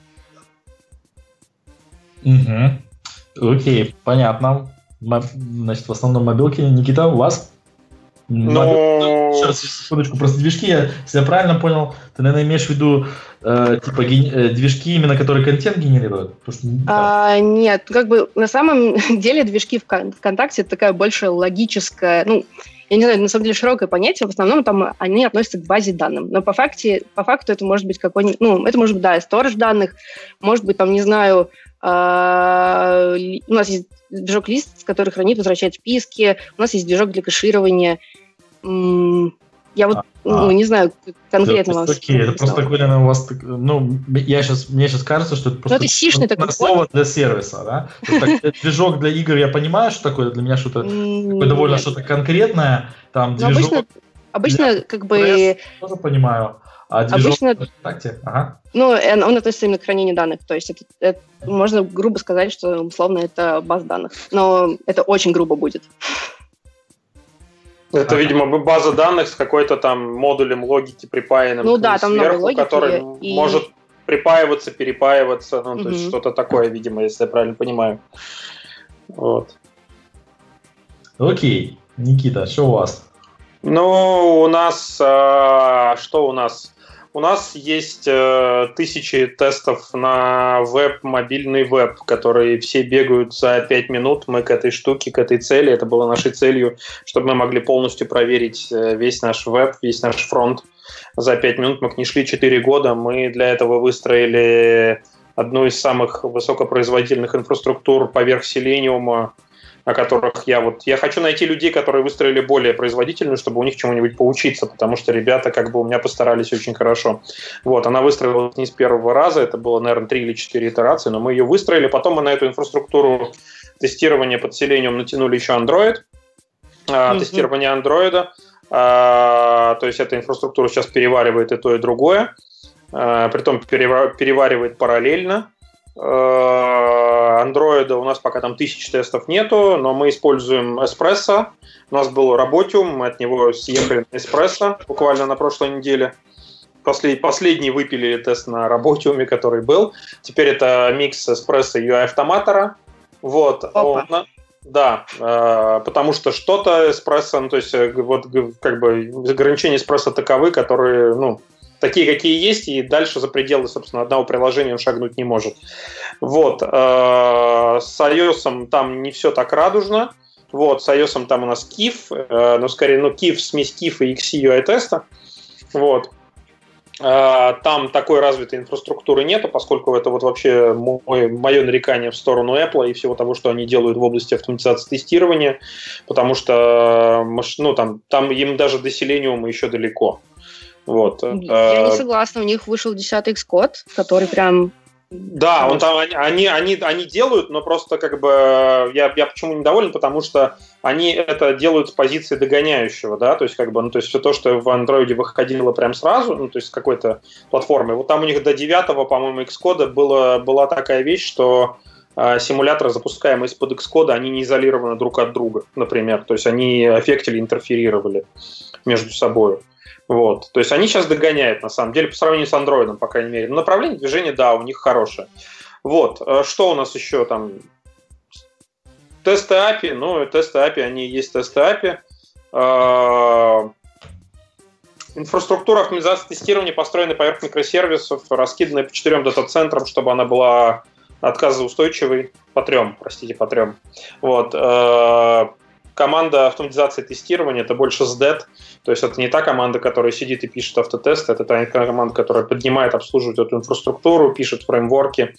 Угу. Окей, понятно. Значит, в основном мобилки. Никита, у вас? Ну... Сейчас, секундочку, просто движки, я, если я правильно понял, ты, наверное, имеешь в виду э, типа ген... э, движки, именно которые контент генерируют? Что, а, нет, как бы на самом <laughs> деле движки в ВКонтакте это такая больше логическая, ну, я не знаю, на самом деле широкое понятие, в основном там они относятся к базе данных, но по, факте, по факту это может быть какой-нибудь, ну, это может быть, да, сторож данных, может быть, там, не знаю, э, у нас есть движок лист, который хранит, возвращает списки, у нас есть движок для кэширования, я вот, а, ну, не знаю, конкретно вам. Окей, это просто такое, наверное, у вас, ну, я сейчас, мне сейчас кажется, что это просто ну, это сишный такой слово для сервиса, да? Так, движок для игр, я понимаю, что такое, для меня что-то довольно что-то конкретное, там, ну, движок... Обычно, как бы... Тоже понимаю. А движок Обычно, ВКонтакте? Ага. Ну, он относится именно к хранению данных. То есть это, это, можно грубо сказать, что условно это баз данных. Но это очень грубо будет. Это, видимо, база данных с какой-то там модулем логики припаянным ну, да, там сверху, логики, который и... может припаиваться, перепаиваться, ну, то угу. есть что-то такое, видимо, если я правильно понимаю. Вот. Окей. Никита, что у вас? Ну, у нас... А, что у нас? У нас есть э, тысячи тестов на веб, мобильный веб, которые все бегают за 5 минут. Мы к этой штуке, к этой цели, это было нашей целью, чтобы мы могли полностью проверить э, весь наш веб, весь наш фронт за 5 минут. Мы к ней шли 4 года. Мы для этого выстроили одну из самых высокопроизводительных инфраструктур поверх Selenium, о которых я вот... Я хочу найти людей, которые выстроили более производительную, чтобы у них чему-нибудь поучиться, потому что ребята как бы у меня постарались очень хорошо. Вот, она выстроилась не с первого раза, это было, наверное, три или четыре итерации, но мы ее выстроили. Потом мы на эту инфраструктуру тестирования под селением натянули еще Android, mm-hmm. тестирование андроида. То есть эта инфраструктура сейчас переваривает и то, и другое. А, притом переваривает параллельно. Андроида у нас пока там тысяч тестов нету, но мы используем Espresso. У нас был Работиум, мы от него съехали на Espresso буквально на прошлой неделе. Послед, последний выпили тест на Работиуме, который был. Теперь это микс Espresso и UI автоматора. Вот. Он, да, э, потому что что-то эспрессо, ну, то есть э, вот как бы ограничения эспрессо таковы, которые, ну, такие, какие есть, и дальше за пределы, собственно, одного приложения он шагнуть не может. Вот. Э, с iOS там не все так радужно. Вот, с iOS там у нас KIF, э, ну, скорее, ну, KIF, смесь KIF и XC UI теста. Вот. Э, там такой развитой инфраструктуры нету, поскольку это вот вообще мой, мое нарекание в сторону Apple и всего того, что они делают в области автоматизации тестирования, потому что ну, там, там им даже до Selenium еще далеко. Вот. Я не э, согласна, у них вышел 10 Xcode, который прям да, он там, они, они, они делают, но просто как бы я, я почему недоволен, потому что они это делают с позиции догоняющего, да, то есть как бы, ну, то есть все то, что в андроиде выходило прям сразу, ну, то есть с какой-то платформы. Вот там у них до 9, по-моему, Xcode было, была такая вещь, что э, симуляторы, запускаемые из-под Xcode, они не изолированы друг от друга, например, то есть они аффектили, интерферировали между собой. Вот. То есть они сейчас догоняют, на самом деле, по сравнению с андроидом, по крайней мере. Но направление движения, да, у них хорошее. Вот. Э, что у нас еще там? Тесты API. Ну, тесты API, они есть тесты API. Э, инфраструктура оптимизации тестирования построена поверх микросервисов, раскиданная по четырем дата-центрам, чтобы она была отказоустойчивой. По трем, простите, по трем. Вот. Команда автоматизации тестирования это больше SDET, то есть это не та команда, которая сидит и пишет автотест, это та команда, которая поднимает, обслуживает эту инфраструктуру, пишет фреймворки,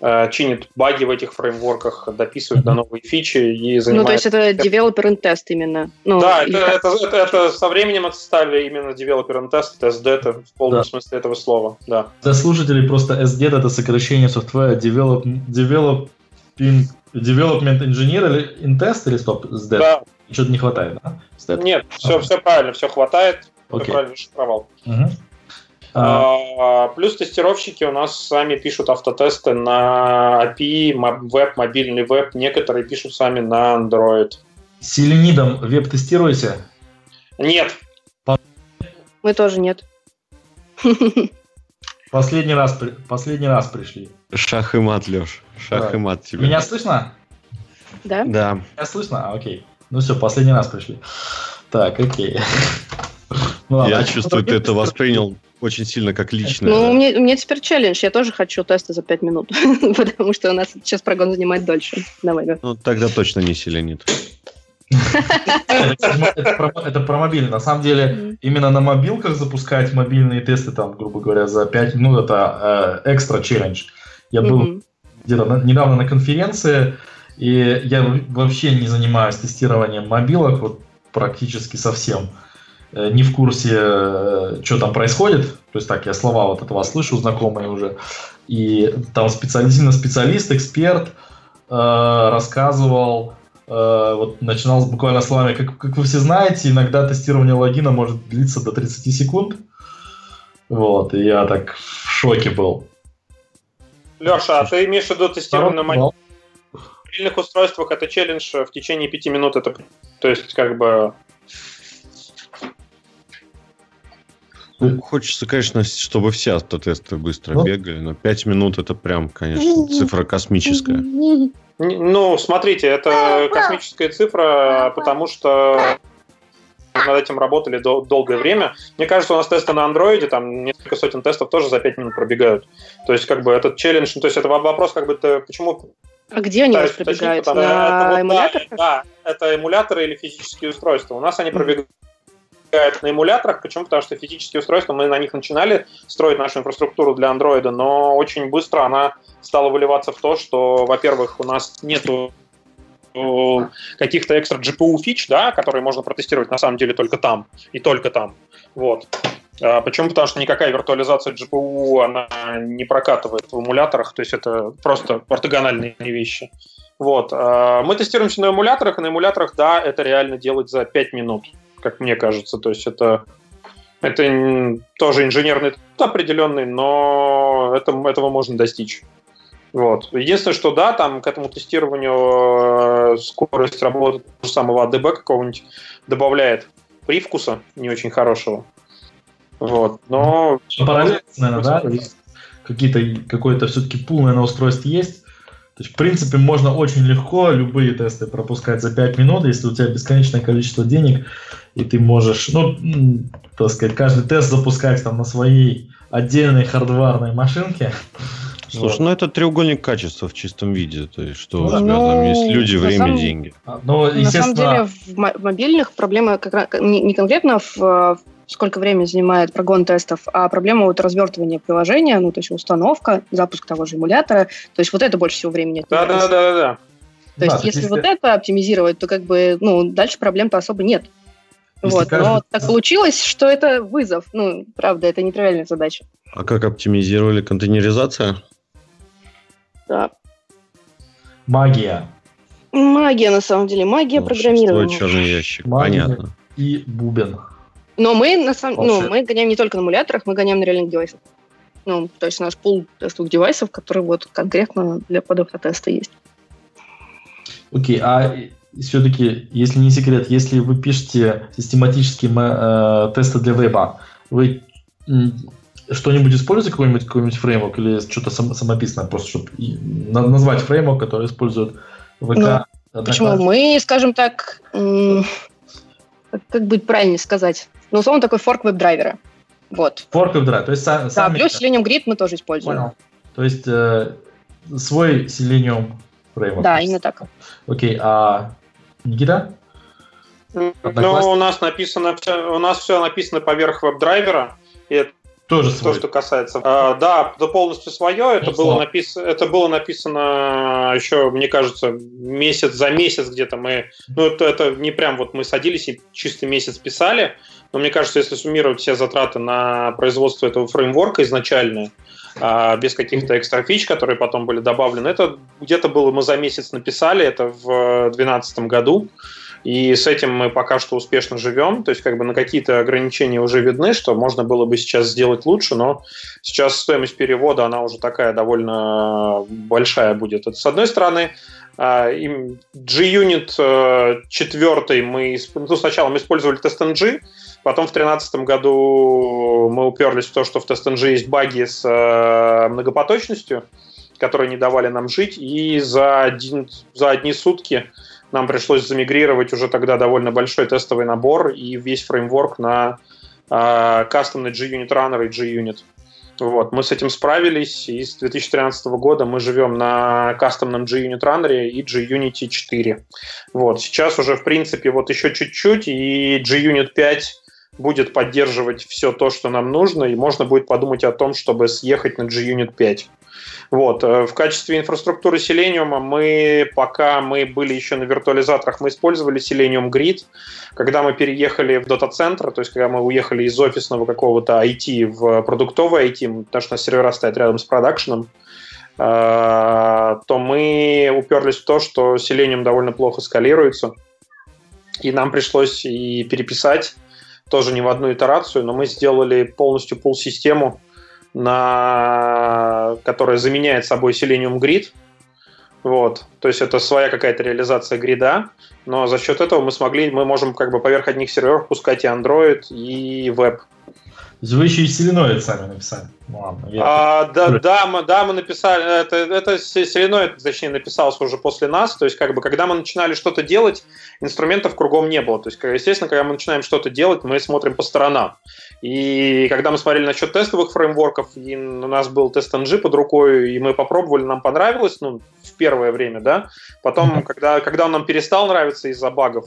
э, чинит баги в этих фреймворках, дописывает до новые фичи и занимается... Ну, то есть это developer and test именно? Ну, да, это, это, это, это со временем это стали именно developer and test, это SDET в полном да. смысле этого слова, да. Для слушателей просто SDET это сокращение software develop, developing Development Engineer или InTest или стоп, SDET? Да. Что-то не хватает, да? SDET? Нет, все, все правильно, все хватает. Okay. Все правильно шифровал. Угу. А, плюс тестировщики у нас сами пишут автотесты на API, веб, мобильный веб. Некоторые пишут сами на Android. С Селенидом веб тестируете? Нет. Мы тоже нет. <laughs> Последний раз, последний раз пришли. Шах и мат, Леш. Шах да. и мат тебе. Меня слышно? Да. Да. Меня слышно? А, окей. Ну все, последний раз пришли. Так, окей. Ну, ладно, Я чувствую, ты это воспринял очень сильно как личное. Ну, да. мне, мне теперь челлендж. Я тоже хочу тесты за 5 минут, <laughs> потому что у нас сейчас прогон занимает дольше. Давай, да. Ну, тогда точно не селенит. Это про мобильный. На самом деле, именно на мобилках запускать мобильные тесты, там, грубо говоря, за 5 минут, это э, экстра челлендж. Я был где-то недавно на конференции, и я вообще не занимаюсь тестированием мобилок, вот практически совсем. Э, не в курсе, э, что там происходит. То есть так, я слова вот этого слышу, знакомые уже. И там специалист, специалист, эксперт рассказывал, Э, вот начинал буквально словами, как, как вы все знаете, иногда тестирование логина может длиться до 30 секунд. Вот, и я так в шоке был. Леша, а ты имеешь в виду тестирование на мобильных устройствах, это челлендж в течение 5 минут, это, то есть как бы... Ну, хочется, конечно, чтобы все автотесты быстро ну? бегали, но 5 минут это прям, конечно, цифра космическая. Ну, смотрите, это космическая цифра, потому что над этим работали дол- долгое время. Мне кажется, у нас тесты на андроиде, там несколько сотен тестов тоже за 5 минут пробегают. То есть, как бы, этот челлендж, ну, то есть, это вопрос, как бы, ты почему... А где они вас пробегают? Потому, на это, эмуляторах? Да, да, это эмуляторы или физические устройства. У нас они пробегают на эмуляторах. Почему? Потому что физические устройства, мы на них начинали строить нашу инфраструктуру для андроида, но очень быстро она стала выливаться в то, что, во-первых, у нас нету каких-то экстра GPU фич, да, которые можно протестировать на самом деле только там и только там. Вот. А почему? Потому что никакая виртуализация GPU она не прокатывает в эмуляторах, то есть это просто ортогональные вещи. Вот. А мы тестируемся на эмуляторах, и на эмуляторах, да, это реально делать за 5 минут как мне кажется. То есть это, это тоже инженерный определенный, но это, этого можно достичь. Вот. Единственное, что да, там к этому тестированию э, скорость работы самого ADB какого-нибудь добавляет привкуса не очень хорошего. Вот. Но... Параллельно, наверное, да? Какие-то, какое-то все-таки пул, наверное, устройств есть, то есть, в принципе, можно очень легко любые тесты пропускать за 5 минут, если у тебя бесконечное количество денег, и ты можешь, ну, так сказать, каждый тест запускать там на своей отдельной хардварной машинке. Слушай, вот. ну это треугольник качества в чистом виде. То есть, что ну, у тебя там есть люди, время, самом... деньги. А, ну, естественно... На самом деле в мобильных проблема как раз не конкретно в сколько времени занимает прогон тестов, а проблема вот развертывания приложения, ну, то есть установка, запуск того же эмулятора, то есть вот это больше всего времени Да, да, да, да, да. То есть, если вот это оптимизировать, то как бы, ну, дальше проблем-то особо нет. Если вот, каждый... но так получилось, что это вызов. Ну, правда, это нетривиальная задача. А как оптимизировали контейнеризация? Да. Магия. Магия, на самом деле. Магия ну, программирования. черный ящик. Магия Понятно. И бубен. Но мы, на самом, ну, мы гоняем не только на эмуляторах, мы гоняем на реальных девайсах. Ну, то есть у нас пул тестовых девайсов, которые вот конкретно для под теста есть. Окей, okay, а все-таки, если не секрет, если вы пишете систематические э, тесты для веба, вы что-нибудь используете, какой-нибудь какой фреймворк или что-то сам, самописное, просто чтобы назвать фреймворк, который использует ВК? Ну, почему? Мы, скажем так, как, быть правильно сказать? Ну, условно, такой форк веб-драйвера. Вот. Форк веб-драйвер. То есть сами... Да, плюс Selenium Grid мы тоже используем. Понял. То есть э, свой Selenium фреймворк. Да, именно так. Окей, а Никита? Ну, у нас написано, у нас все написано поверх веб-драйвера, и это тоже свой. То, что касается. А, да, это полностью свое. Это было, напис... это было написано еще, мне кажется, месяц за месяц где-то мы. Ну, это, это не прям вот мы садились и чистый месяц писали. Но мне кажется, если суммировать все затраты на производство этого фреймворка изначально, а, без каких-то экстра фич, которые потом были добавлены, это где-то было мы за месяц написали, это в 2012 году. И с этим мы пока что успешно живем. То есть, как бы на какие-то ограничения уже видны, что можно было бы сейчас сделать лучше, но сейчас стоимость перевода, она уже такая довольно большая будет. Это, с одной стороны, а, G-Unit 4 э, мы... Ну, сначала мы использовали TestNG, потом в 2013 году мы уперлись в то, что в TestNG есть баги с э, многопоточностью, которые не давали нам жить, и за, один, за одни сутки нам пришлось замигрировать уже тогда довольно большой тестовый набор и весь фреймворк на э, кастомный G-Unit Runner и G-Unit. Вот, мы с этим справились, и с 2013 года мы живем на кастомном G-Unit Runner и G-Unity 4. Вот, сейчас уже, в принципе, вот еще чуть-чуть, и G-Unit 5 будет поддерживать все то, что нам нужно, и можно будет подумать о том, чтобы съехать на G-Unit 5. Вот. Э, в качестве инфраструктуры Selenium мы, пока мы были еще на виртуализаторах, мы использовали Selenium Grid. Когда мы переехали в дата-центр, то есть когда мы уехали из офисного какого-то IT в продуктовый IT, потому что у нас сервера стоят рядом с продакшеном, э, то мы уперлись в то, что Selenium довольно плохо скалируется, и нам пришлось и переписать тоже не в одну итерацию, но мы сделали полностью пул-систему, на... которая заменяет собой Selenium Grid. Вот. То есть это своя какая-то реализация грида, но за счет этого мы смогли, мы можем как бы поверх одних серверов пускать и Android, и веб. Вы еще и Селеноид сами написали. Ну, ладно, я... а, да, да, мы, да, мы написали, это, это Селеноид, точнее, написался уже после нас, то есть, как бы, когда мы начинали что-то делать, инструментов кругом не было, то есть, естественно, когда мы начинаем что-то делать, мы смотрим по сторонам, и когда мы смотрели насчет тестовых фреймворков, и у нас был тест NG под рукой, и мы попробовали, нам понравилось, ну, в первое время, да, потом, mm-hmm. когда, когда он нам перестал нравиться из-за багов,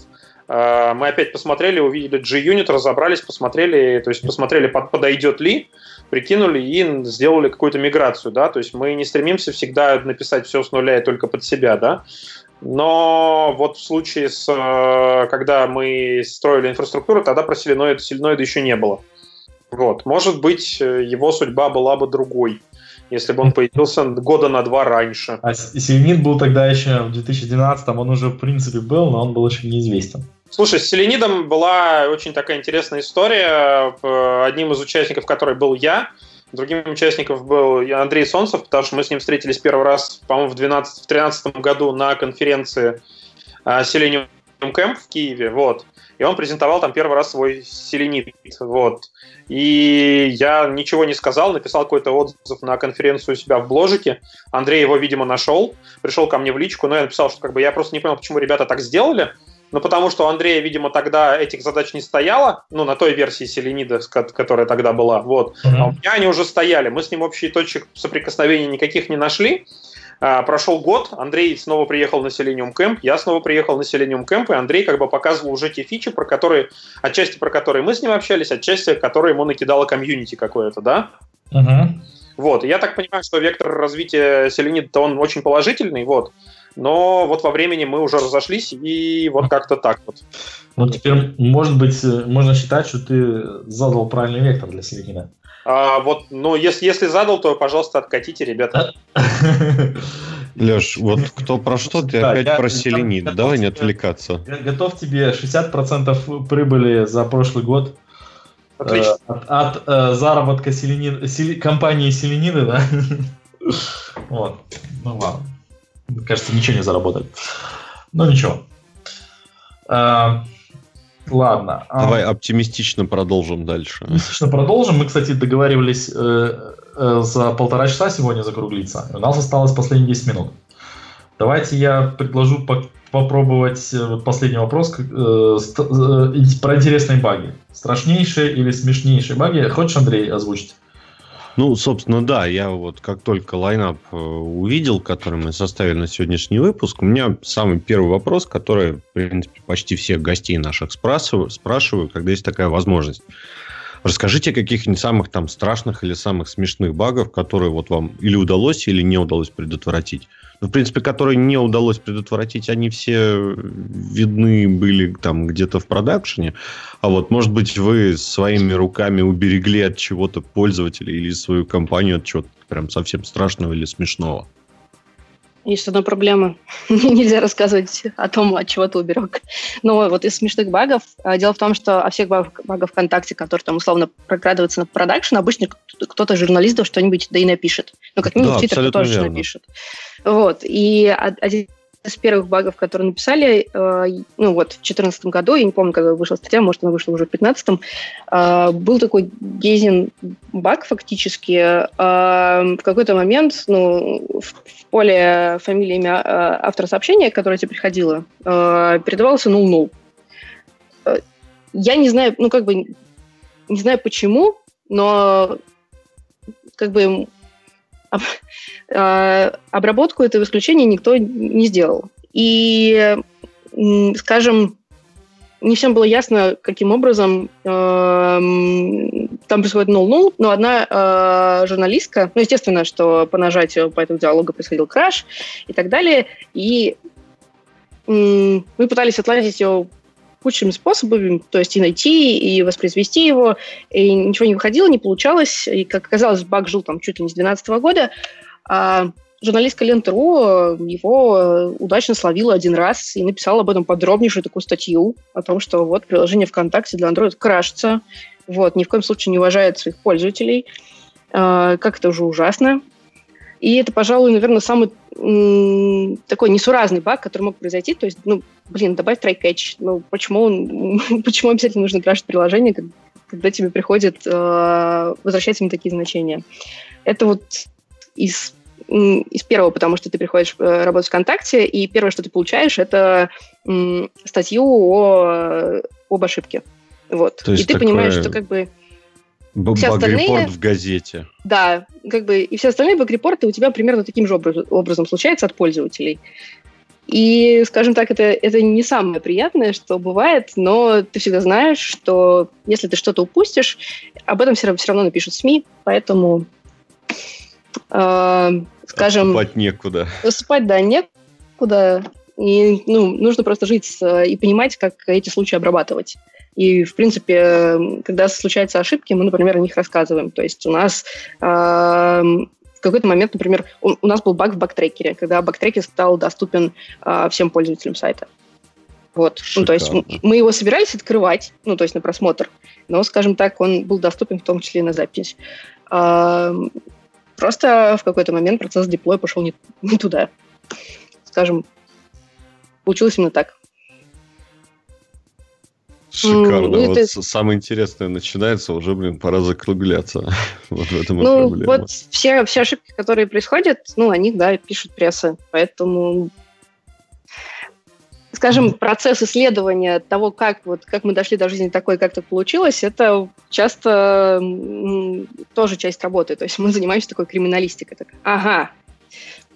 мы опять посмотрели, увидели G-Unit, разобрались, посмотрели, то есть посмотрели, подойдет ли, прикинули и сделали какую-то миграцию, да, то есть мы не стремимся всегда написать все с нуля и только под себя, да, но вот в случае с, э, когда мы строили инфраструктуру, тогда про Селеноид, Селеноида еще не было. Вот. Может быть, его судьба была бы другой, если бы он появился года на два раньше. А Селенит был тогда еще в 2012, он уже в принципе был, но он был еще неизвестен. Слушай, с Селенидом была очень такая интересная история. Одним из участников которой был я, другим участником был Андрей Солнцев, потому что мы с ним встретились первый раз, по-моему, в 2013 году на конференции а, Selenium Camp в Киеве. Вот. И он презентовал там первый раз свой селенит. Вот. И я ничего не сказал, написал какой-то отзыв на конференцию у себя в бложике. Андрей его, видимо, нашел, пришел ко мне в личку, но я написал, что как бы я просто не понял, почему ребята так сделали. Ну, потому что у Андрея, видимо, тогда этих задач не стояло, ну, на той версии Селенида, которая тогда была, вот. Mm-hmm. А у меня они уже стояли. Мы с ним общие точек соприкосновения никаких не нашли. А, прошел год, Андрей снова приехал на Selenium Camp, я снова приехал на Selenium Camp, и Андрей как бы показывал уже те фичи, про которые, отчасти про которые мы с ним общались, отчасти которые ему накидало комьюнити какое-то, да? Uh-huh. Вот, я так понимаю, что вектор развития Селенида, он очень положительный, вот но вот во времени мы уже разошлись, и вот как-то так вот. Ну, теперь, может быть, э, можно считать, что ты задал правильный вектор для Селенина. А, вот, ну, если, если задал, то, пожалуйста, откатите, ребята. <laughs> Леш, вот кто про что, ты да, опять я, про селенит. Давай не отвлекаться. Я готов тебе 60% прибыли за прошлый год Отлично. Э, от, от э, заработка селенин, сел, компании Селениды, <laughs> да? вот. Ну ладно кажется, ничего не заработали. Но ничего. А, ладно. А Давай оптимистично продолжим дальше. Оптимистично продолжим. Мы, кстати, договаривались э, э, за полтора часа сегодня закруглиться. У нас осталось последние 10 минут. Давайте я предложу по попробовать э, вот последний вопрос э, э, про интересные баги. Страшнейшие или смешнейшие баги? Хочешь, Андрей, озвучить? Ну, собственно, да, я вот как только лайнап э, увидел, который мы составили на сегодняшний выпуск, у меня самый первый вопрос, который, в принципе, почти всех гостей наших спрашиваю, спрашиваю когда есть такая возможность. Расскажите о каких-нибудь самых там страшных или самых смешных багов, которые вот вам или удалось, или не удалось предотвратить. Ну, в принципе, которые не удалось предотвратить, они все видны были там где-то в продакшене. А вот, может быть, вы своими руками уберегли от чего-то пользователя или свою компанию от чего-то прям совсем страшного или смешного. Есть одна проблема. <laughs> Нельзя рассказывать о том, от чего ты уберег. Но вот из смешных багов, а, дело в том, что о всех багах, багах ВКонтакте, которые там условно прокрадываются на продакшн, обычно кто-то журналистов что-нибудь да и напишет. Ну, как минимум, да, Твиттер тоже верно. напишет. Вот. И один из первых багов, которые написали, э, ну вот в 2014 году, я не помню, когда вышла статья, может, она вышла уже в 2015, э, был такой Гейзин баг фактически. Э, в какой-то момент ну, в, в поле фамилии, имя э, автора сообщения, которое тебе приходило, э, передавался null-null. Э, я не знаю, ну как бы, не знаю почему, но как бы обработку этого исключения никто не сделал. И, скажем, не всем было ясно, каким образом э, там происходит null-null, но одна э, журналистка, ну, естественно, что по нажатию по этому диалогу происходил краш и так далее, и э, мы пытались отладить ее кучами способами, то есть и найти, и воспроизвести его, и ничего не выходило, не получалось, и, как оказалось, баг жил там чуть ли не с 2012 года, а журналистка Лента.ру его удачно словила один раз и написала об этом подробнейшую такую статью о том, что вот приложение ВКонтакте для Android крашится, вот, ни в коем случае не уважает своих пользователей, а, как это уже ужасно. И это, пожалуй, наверное, самый м- такой несуразный баг, который мог произойти. То есть, ну, блин, добавь try-catch. Ну, почему, он, <laughs> почему обязательно нужно крашить приложение, когда тебе приходит э, возвращать им такие значения? Это вот из из первого, потому что ты приходишь э, работать ВКонтакте, и первое, что ты получаешь, это м, статью о, об ошибке. Вот. То есть и ты такое... понимаешь, что как бы все остальные... в газете. Да, как бы и все остальные баг-репорты у тебя примерно таким же образом, образом случаются от пользователей. И, скажем так, это, это не самое приятное, что бывает, но ты всегда знаешь, что если ты что-то упустишь, об этом все, все равно напишут СМИ, поэтому, э, скажем... Спать некуда. Спать, да, некуда. И ну, нужно просто жить и понимать, как эти случаи обрабатывать. И, в принципе, когда случаются ошибки, мы, например, о них рассказываем. То есть у нас э, в какой-то момент, например, у, у нас был баг в бактрекере, когда бактрекер стал доступен э, всем пользователям сайта. Вот. Ну, то есть мы его собирались открывать, ну, то есть на просмотр, но, скажем так, он был доступен в том числе и на запись. Э, просто в какой-то момент процесс деплоя пошел не, не туда. Скажем, получилось именно так. Шикарно. Ну, вот это... самое интересное начинается, уже, блин, пора закругляться. <laughs> вот в этом ну, проблема. Вот все, все ошибки, которые происходят, ну, о них, да, пишут пресса. Поэтому, скажем, процесс исследования того, как, вот, как мы дошли до жизни такой, как так получилось, это часто тоже часть работы. То есть мы занимаемся такой криминалистикой. Так, ага,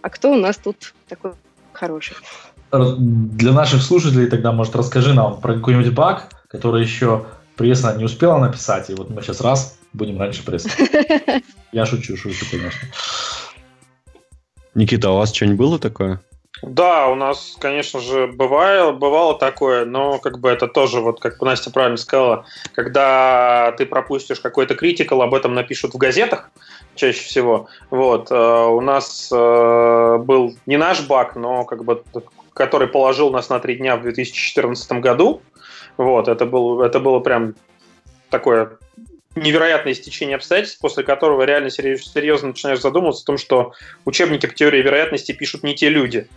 а кто у нас тут такой хороший? Для наших слушателей тогда, может, расскажи нам про какой-нибудь баг, который еще пресса не успела написать, и вот мы сейчас раз будем раньше прессы. <laughs> Я шучу, шучу, конечно. Никита, а у вас что-нибудь было такое? Да, у нас, конечно же, бывало, бывало такое, но как бы это тоже, вот как Настя правильно сказала, когда ты пропустишь какой-то критикал, об этом напишут в газетах чаще всего. Вот, э, у нас э, был не наш баг, но как бы который положил нас на три дня в 2014 году. Вот, это, был, это было прям такое невероятное стечение обстоятельств, после которого реально серьезно начинаешь задумываться о том, что учебники по теории вероятности пишут не те люди,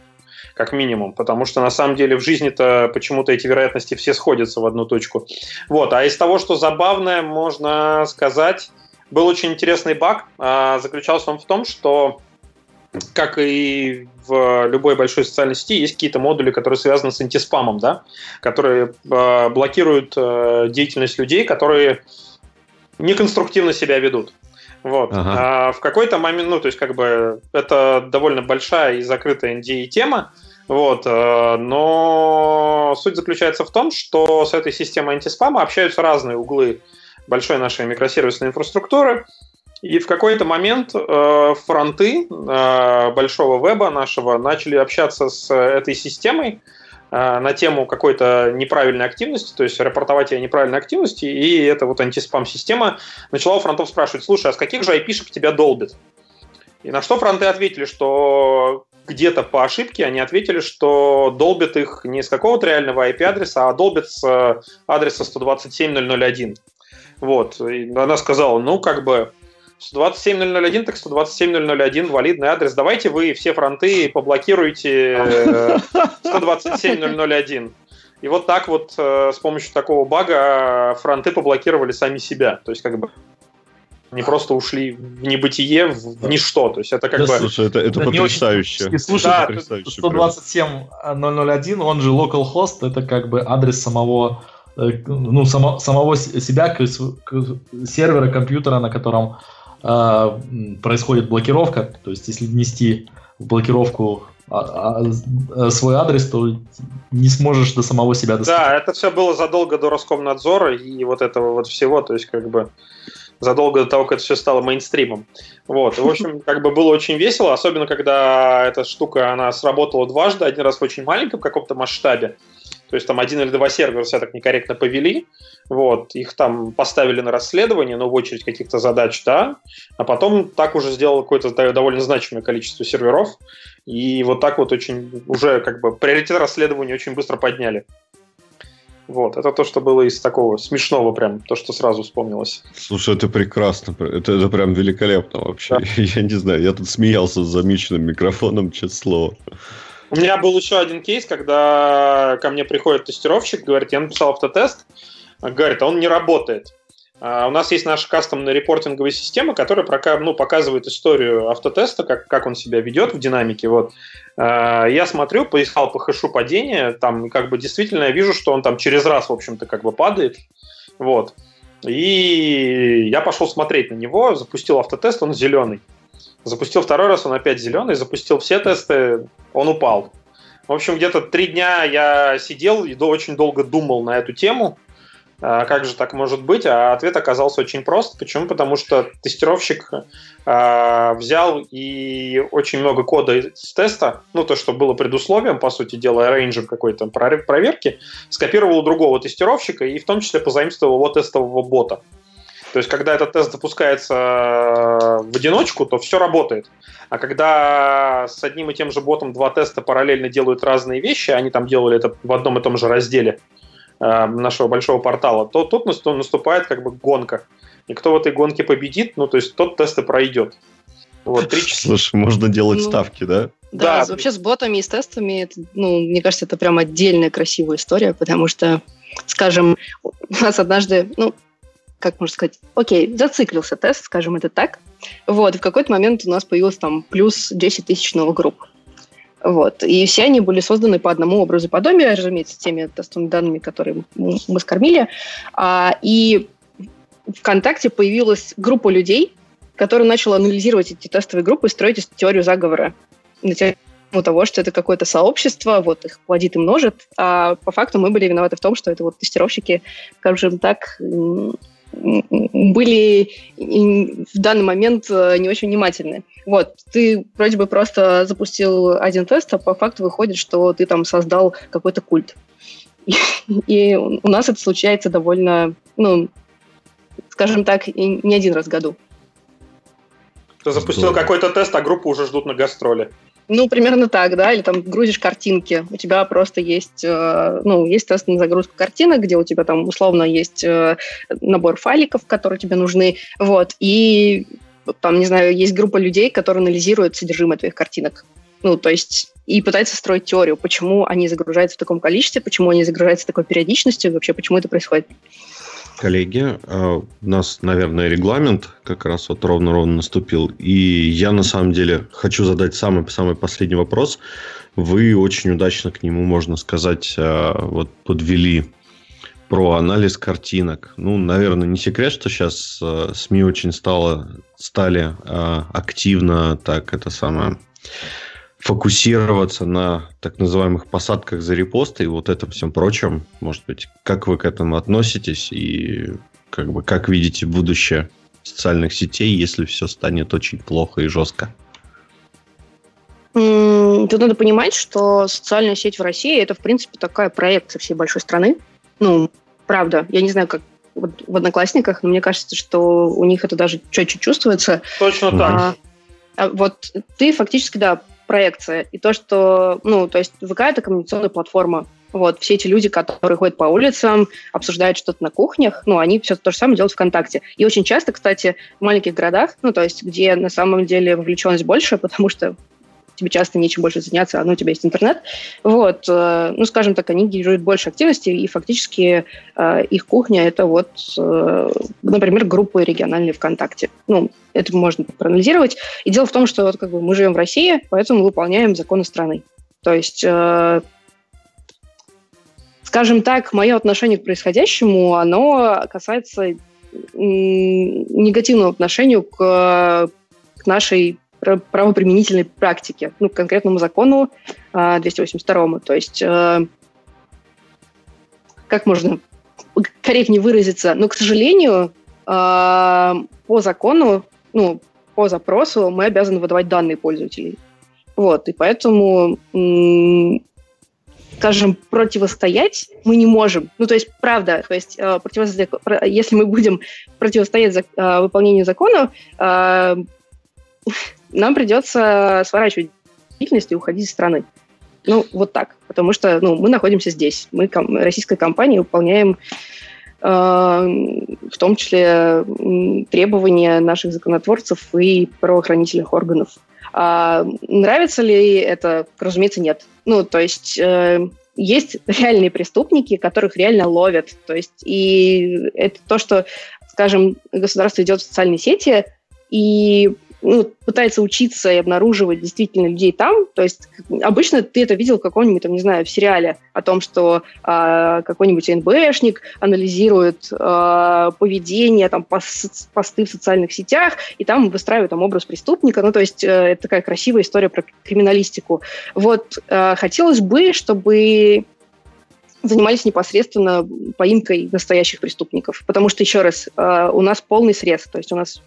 как минимум, потому что на самом деле в жизни-то почему-то эти вероятности все сходятся в одну точку. Вот, а из того, что забавное, можно сказать, был очень интересный баг. А, заключался он в том, что как и в любой большой социальной сети, есть какие-то модули, которые связаны с антиспамом, да, которые э, блокируют э, деятельность людей, которые неконструктивно себя ведут. Вот. Ага. А в какой-то момент, ну, то есть, как бы, это довольно большая и закрытая NDA тема, вот, э, но суть заключается в том, что с этой системой антиспама общаются разные углы большой нашей микросервисной инфраструктуры, и в какой-то момент э, фронты э, большого веба нашего начали общаться с этой системой э, на тему какой-то неправильной активности, то есть рапортовать о неправильной активности, и эта вот антиспам-система начала у фронтов спрашивать, слушай, а с каких же IP-шек тебя долбит? И на что фронты ответили, что где-то по ошибке они ответили, что долбят их не с какого-то реального IP-адреса, а долбят с э, адреса 127.001. Вот. И она сказала, ну, как бы 127.001, так 127.001 валидный адрес. Давайте вы все фронты поблокируете 127.001. Э, И вот так вот э, с помощью такого бага фронты поблокировали сами себя. То есть как бы не просто ушли в небытие, в, в ничто. То есть это как да, бы... Слушай, это, это потрясающе. Очень... Слушай, да, 127.001, он же localhost, это как бы адрес самого э, ну, само, самого себя, сервера компьютера, на котором э, происходит блокировка. То есть, если внести в блокировку а, а, а, свой адрес, то не сможешь до самого себя достать. Да, это все было задолго до Роскомнадзора и вот этого вот всего. То есть, как бы задолго до того, как это все стало мейнстримом. Вот. В общем, <laughs> как бы было очень весело, особенно когда эта штука, она сработала дважды, один раз в очень маленьком каком-то масштабе, то есть там один или два сервера себя так некорректно повели, вот, их там поставили на расследование, но в очередь каких-то задач, да, а потом так уже сделал какое-то довольно значимое количество серверов, и вот так вот очень уже как бы приоритет расследования очень быстро подняли. Вот, это то, что было из такого смешного прям, то, что сразу вспомнилось. Слушай, это прекрасно, это, это прям великолепно вообще. Да. <laughs> Я не знаю, я тут смеялся с замеченным микрофоном, честное слово. У меня был еще один кейс, когда ко мне приходит тестировщик, говорит, я написал автотест, говорит, а он не работает. Uh, у нас есть наша кастомная репортинговая система, которая прока- ну, показывает историю автотеста, как, как он себя ведет в динамике. Вот. Uh, я смотрю, поискал по хэшу падения, там как бы действительно я вижу, что он там через раз, в общем-то, как бы падает. Вот. И я пошел смотреть на него, запустил автотест, он зеленый. Запустил второй раз, он опять зеленый, запустил все тесты, он упал. В общем, где-то три дня я сидел и очень долго думал на эту тему, а, как же так может быть? А ответ оказался очень прост. Почему? Потому что тестировщик э, взял и очень много кода из теста, ну то, что было предусловием, по сути дела, рейнджем какой-то проверки, скопировал у другого тестировщика и в том числе позаимствовал его тестового бота. То есть, когда этот тест запускается в одиночку, то все работает. А когда с одним и тем же ботом два теста параллельно делают разные вещи, они там делали это в одном и том же разделе, нашего большого портала, то тут наступает как бы гонка. И кто в этой гонке победит, ну, то есть тот тест и пройдет. Вот, три часа. Слушай, можно делать ну, ставки, да? Да, да, вообще с ботами и с тестами, это, ну, мне кажется, это прям отдельная красивая история, потому что, скажем, у нас однажды, ну, как можно сказать, окей, зациклился тест, скажем это так. Вот, в какой-то момент у нас появилось там плюс 10 тысяч новых групп. Вот. И все они были созданы по одному образу подобия, разумеется, теми тестовыми данными, которые мы скормили. А, и ВКонтакте появилась группа людей, которая начала анализировать эти тестовые группы и строить теорию заговора на тему того, что это какое-то сообщество, вот их плодит и множит, а по факту мы были виноваты в том, что это вот тестировщики, скажем так, были в данный момент э, не очень внимательны. Вот, ты вроде бы просто запустил один тест, а по факту выходит, что ты там создал какой-то культ. И, и у нас это случается довольно, ну, скажем так, не один раз в году. Ты запустил какой-то тест, а группу уже ждут на гастроли. Ну, примерно так, да, или там грузишь картинки. У тебя просто есть, э, ну, есть тест на загрузку картинок, где у тебя там условно есть э, набор файликов, которые тебе нужны, вот, и там, не знаю, есть группа людей, которые анализируют содержимое твоих картинок. Ну, то есть и пытается строить теорию, почему они загружаются в таком количестве, почему они загружаются такой периодичностью, вообще почему это происходит. Коллеги, а, у нас, наверное, регламент как раз вот ровно-ровно наступил. И я, на самом деле, хочу задать самый-самый последний вопрос. Вы очень удачно к нему, можно сказать, а, вот подвели про анализ картинок. Ну, наверное, не секрет, что сейчас а, СМИ очень стало, стали активно так это самое фокусироваться на так называемых посадках за репосты и вот этом всем прочем. Может быть, как вы к этому относитесь и как бы как видите будущее социальных сетей, если все станет очень плохо и жестко? Тут надо понимать, что социальная сеть в России это, в принципе, такая проекция всей большой страны. Ну, правда, я не знаю, как вот в Одноклассниках, но мне кажется, что у них это даже четче чувствуется. Точно так. А, а вот ты фактически, да, проекция. И то, что, ну, то есть ВК – это коммуникационная платформа. Вот, все эти люди, которые ходят по улицам, обсуждают что-то на кухнях, ну, они все то же самое делают ВКонтакте. И очень часто, кстати, в маленьких городах, ну, то есть где на самом деле вовлеченность больше, <laughs> потому что тебе часто нечем больше заняться, а ну, у тебя есть интернет. Вот, э, ну, скажем так, они генерируют больше активности, и фактически э, их кухня – это вот, э, например, группы региональные ВКонтакте. Ну, это можно проанализировать. И дело в том, что вот, как бы, мы живем в России, поэтому выполняем законы страны. То есть скажем так, мое отношение к происходящему, оно касается негативного отношения к, к нашей правоприменительной практике, ну, к конкретному закону 282. А, То есть, э, как можно корректнее выразиться, но, к сожалению, а, по закону, ну, по запросу мы обязаны выдавать данные пользователей. Вот, и поэтому скажем, противостоять мы не можем. Ну, то есть, правда, то есть, э, противостоять, если мы будем противостоять э, выполнению закона, э, нам придется сворачивать деятельность и уходить из страны. Ну, вот так. Потому что ну, мы находимся здесь. Мы, ком- российская компания, выполняем э, в том числе требования наших законотворцев и правоохранительных органов. А нравится ли это? Разумеется, нет. Ну, то есть э, есть реальные преступники, которых реально ловят. То есть и это то, что, скажем, государство идет в социальные сети и ну, пытается учиться и обнаруживать действительно людей там. То есть обычно ты это видел в каком-нибудь, там, не знаю, в сериале о том, что э, какой-нибудь НБшник анализирует э, поведение, там, пос, посты в социальных сетях, и там выстраивает там, образ преступника. Ну, то есть э, это такая красивая история про криминалистику. Вот э, хотелось бы, чтобы занимались непосредственно поимкой настоящих преступников. Потому что, еще раз, э, у нас полный срез. То есть у нас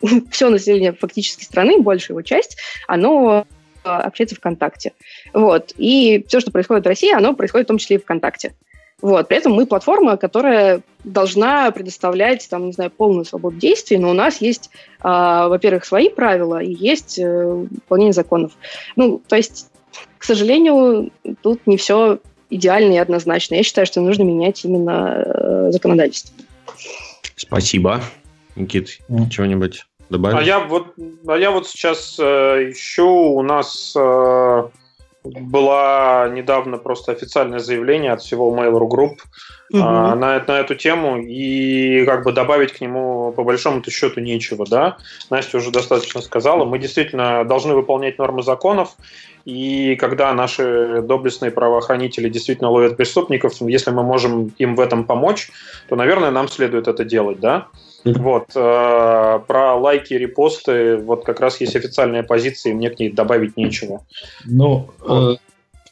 <laughs> все население фактически страны, большая его часть, оно а, общается ВКонтакте. Вот. И все, что происходит в России, оно происходит в том числе и ВКонтакте. Вот. При этом мы платформа, которая должна предоставлять, там, не знаю, полную свободу действий, но у нас есть, э, во-первых, свои правила и есть э, выполнение законов. Ну, то есть, к сожалению, тут не все идеально и однозначно. Я считаю, что нужно менять именно э, законодательство. Спасибо. Никит, mm. чего-нибудь? Добавить? А я вот, а я вот сейчас э, ищу, у нас э, была недавно просто официальное заявление от всего Mail.ru Group угу. э, на, на эту тему, и как бы добавить к нему по большому-то счету нечего, да. Настя уже достаточно сказала, мы действительно должны выполнять нормы законов, и когда наши доблестные правоохранители действительно ловят преступников, если мы можем им в этом помочь, то, наверное, нам следует это делать, да. Вот. Э, про лайки, репосты, вот как раз есть официальная позиция, и мне к ней добавить нечего. Ну, э,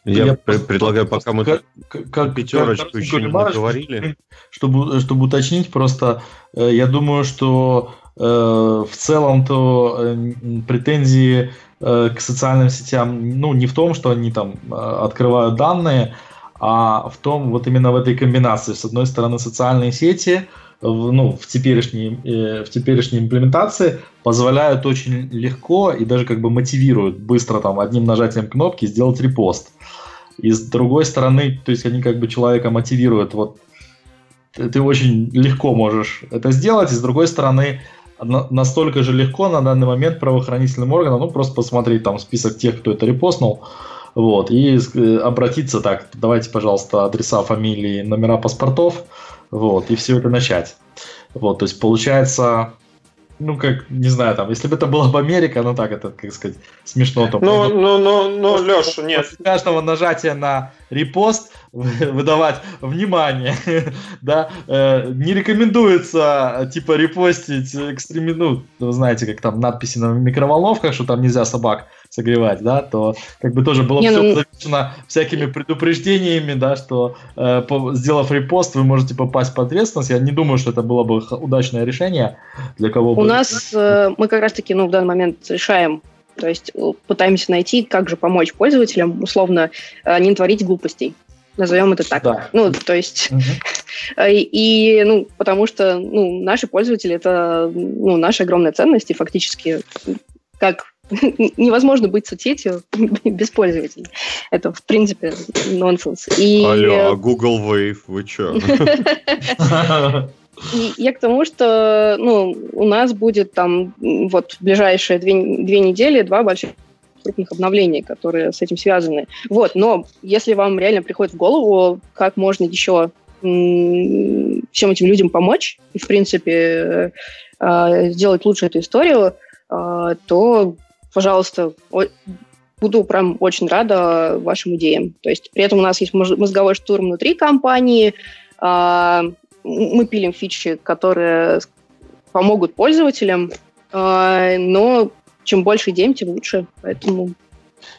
я, я предлагаю, пока мы как, как, пятерочку как, еще не говорили. Чтобы, чтобы уточнить, просто э, я думаю, что э, в целом-то э, претензии э, к социальным сетям, ну, не в том, что они там э, открывают данные, а в том, вот именно в этой комбинации. С одной стороны, социальные сети – в, ну, в, теперешней, э, в теперешней имплементации позволяют очень легко и даже как бы мотивируют быстро там одним нажатием кнопки сделать репост. И с другой стороны, то есть они как бы человека мотивируют, вот ты очень легко можешь это сделать, и с другой стороны, настолько же легко на данный момент правоохранительным органам, ну, просто посмотреть там список тех, кто это репостнул, вот, и э, обратиться так, давайте, пожалуйста, адреса, фамилии, номера паспортов, вот, и все это начать. Вот, то есть получается, ну, как, не знаю, там, если бы это была бы Америка, ну, так, это, как сказать, смешно. Там, ну, ну, ну, ну, Леша, нет. Каждого нажатия на репост <laughs> выдавать внимание, <laughs> да, э, не рекомендуется, типа, репостить экстреми, ну, вы знаете, как там надписи на микроволновках, что там нельзя собак согревать, да, то как бы тоже было не, все ну... завешено всякими предупреждениями, да, что э, по, сделав репост, вы можете попасть под ответственность. Я не думаю, что это было бы удачное решение для кого бы. У нас э, мы как раз-таки, ну, в данный момент решаем то есть э, пытаемся найти, как же помочь пользователям, условно, э, не творить глупостей. Назовем это так. Да. Ну, то есть, угу. <laughs> и, ну, потому что, ну, наши пользователи это, ну, наша огромная ценность, и фактически, как <laughs> невозможно быть соцсетью <laughs> без пользователей. Это, в принципе, нонсенс. И... Алло, а Google Wave, вы что? И я к тому, что ну, у нас будет там вот в ближайшие две, две недели два больших крупных обновлений, которые с этим связаны. Вот, но если вам реально приходит в голову, как можно еще всем этим людям помочь и, в принципе, э, сделать лучше эту историю, э, то, пожалуйста, буду прям очень рада вашим идеям. То есть при этом у нас есть мозговой штурм внутри компании, э, мы пилим фичи, которые помогут пользователям, но чем больше идей, тем лучше. Поэтому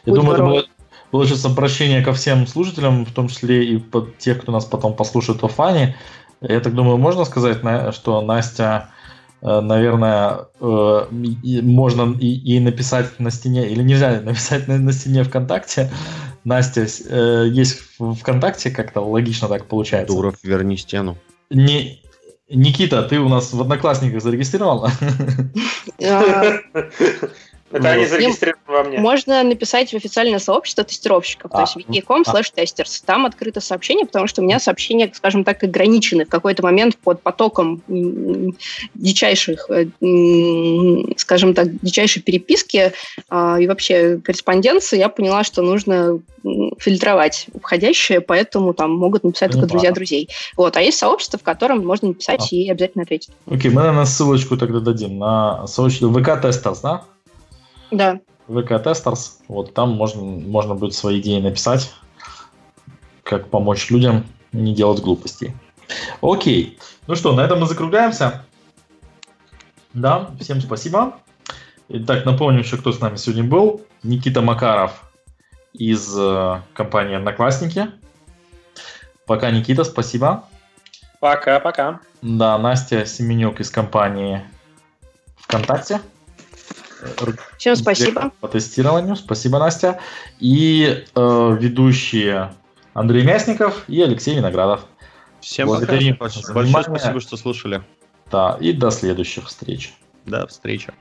я думаю, это было, было сейчас обращение ко всем слушателям, в том числе и под тех, кто нас потом послушает в офлайне. Я так думаю, можно сказать, что Настя, э, наверное, э, можно и написать на стене, или нельзя <laughs> написать на стене ВКонтакте. Настя э, есть в ВКонтакте, как-то логично так получается. Дуров, верни стену. Не, Никита, ты у нас в Одноклассниках зарегистрировал? Это они зарегистрированы во мне. Можно написать в официальное сообщество тестировщиков, а, то есть wiki.com а. slash testers. Там открыто сообщение, потому что у меня сообщения, скажем так, ограничены в какой-то момент под потоком дичайших, э, скажем так, дичайшей переписки а, и вообще корреспонденции. Я поняла, что нужно фильтровать входящее, поэтому там могут написать только друзья друзей. Вот, а есть сообщество, в котором можно написать а. и обязательно ответить. Окей, мы, наверное, ссылочку тогда дадим на сообщество VK Testers, да? Да. VK Testers. Вот там можно, можно будет свои идеи написать, как помочь людям не делать глупостей. Окей. Ну что, на этом мы закругляемся. Да, всем спасибо. Итак, напомню еще, кто с нами сегодня был. Никита Макаров из э, компании Одноклассники. Пока, Никита, спасибо. Пока-пока. Да, Настя Семенюк из компании ВКонтакте. Всем спасибо. По тестированию. Спасибо, Настя. И э, ведущие Андрей Мясников и Алексей Виноградов. Всем Благодарим пока. Большое спасибо, что слушали. Да, и до следующих встреч. До встречи.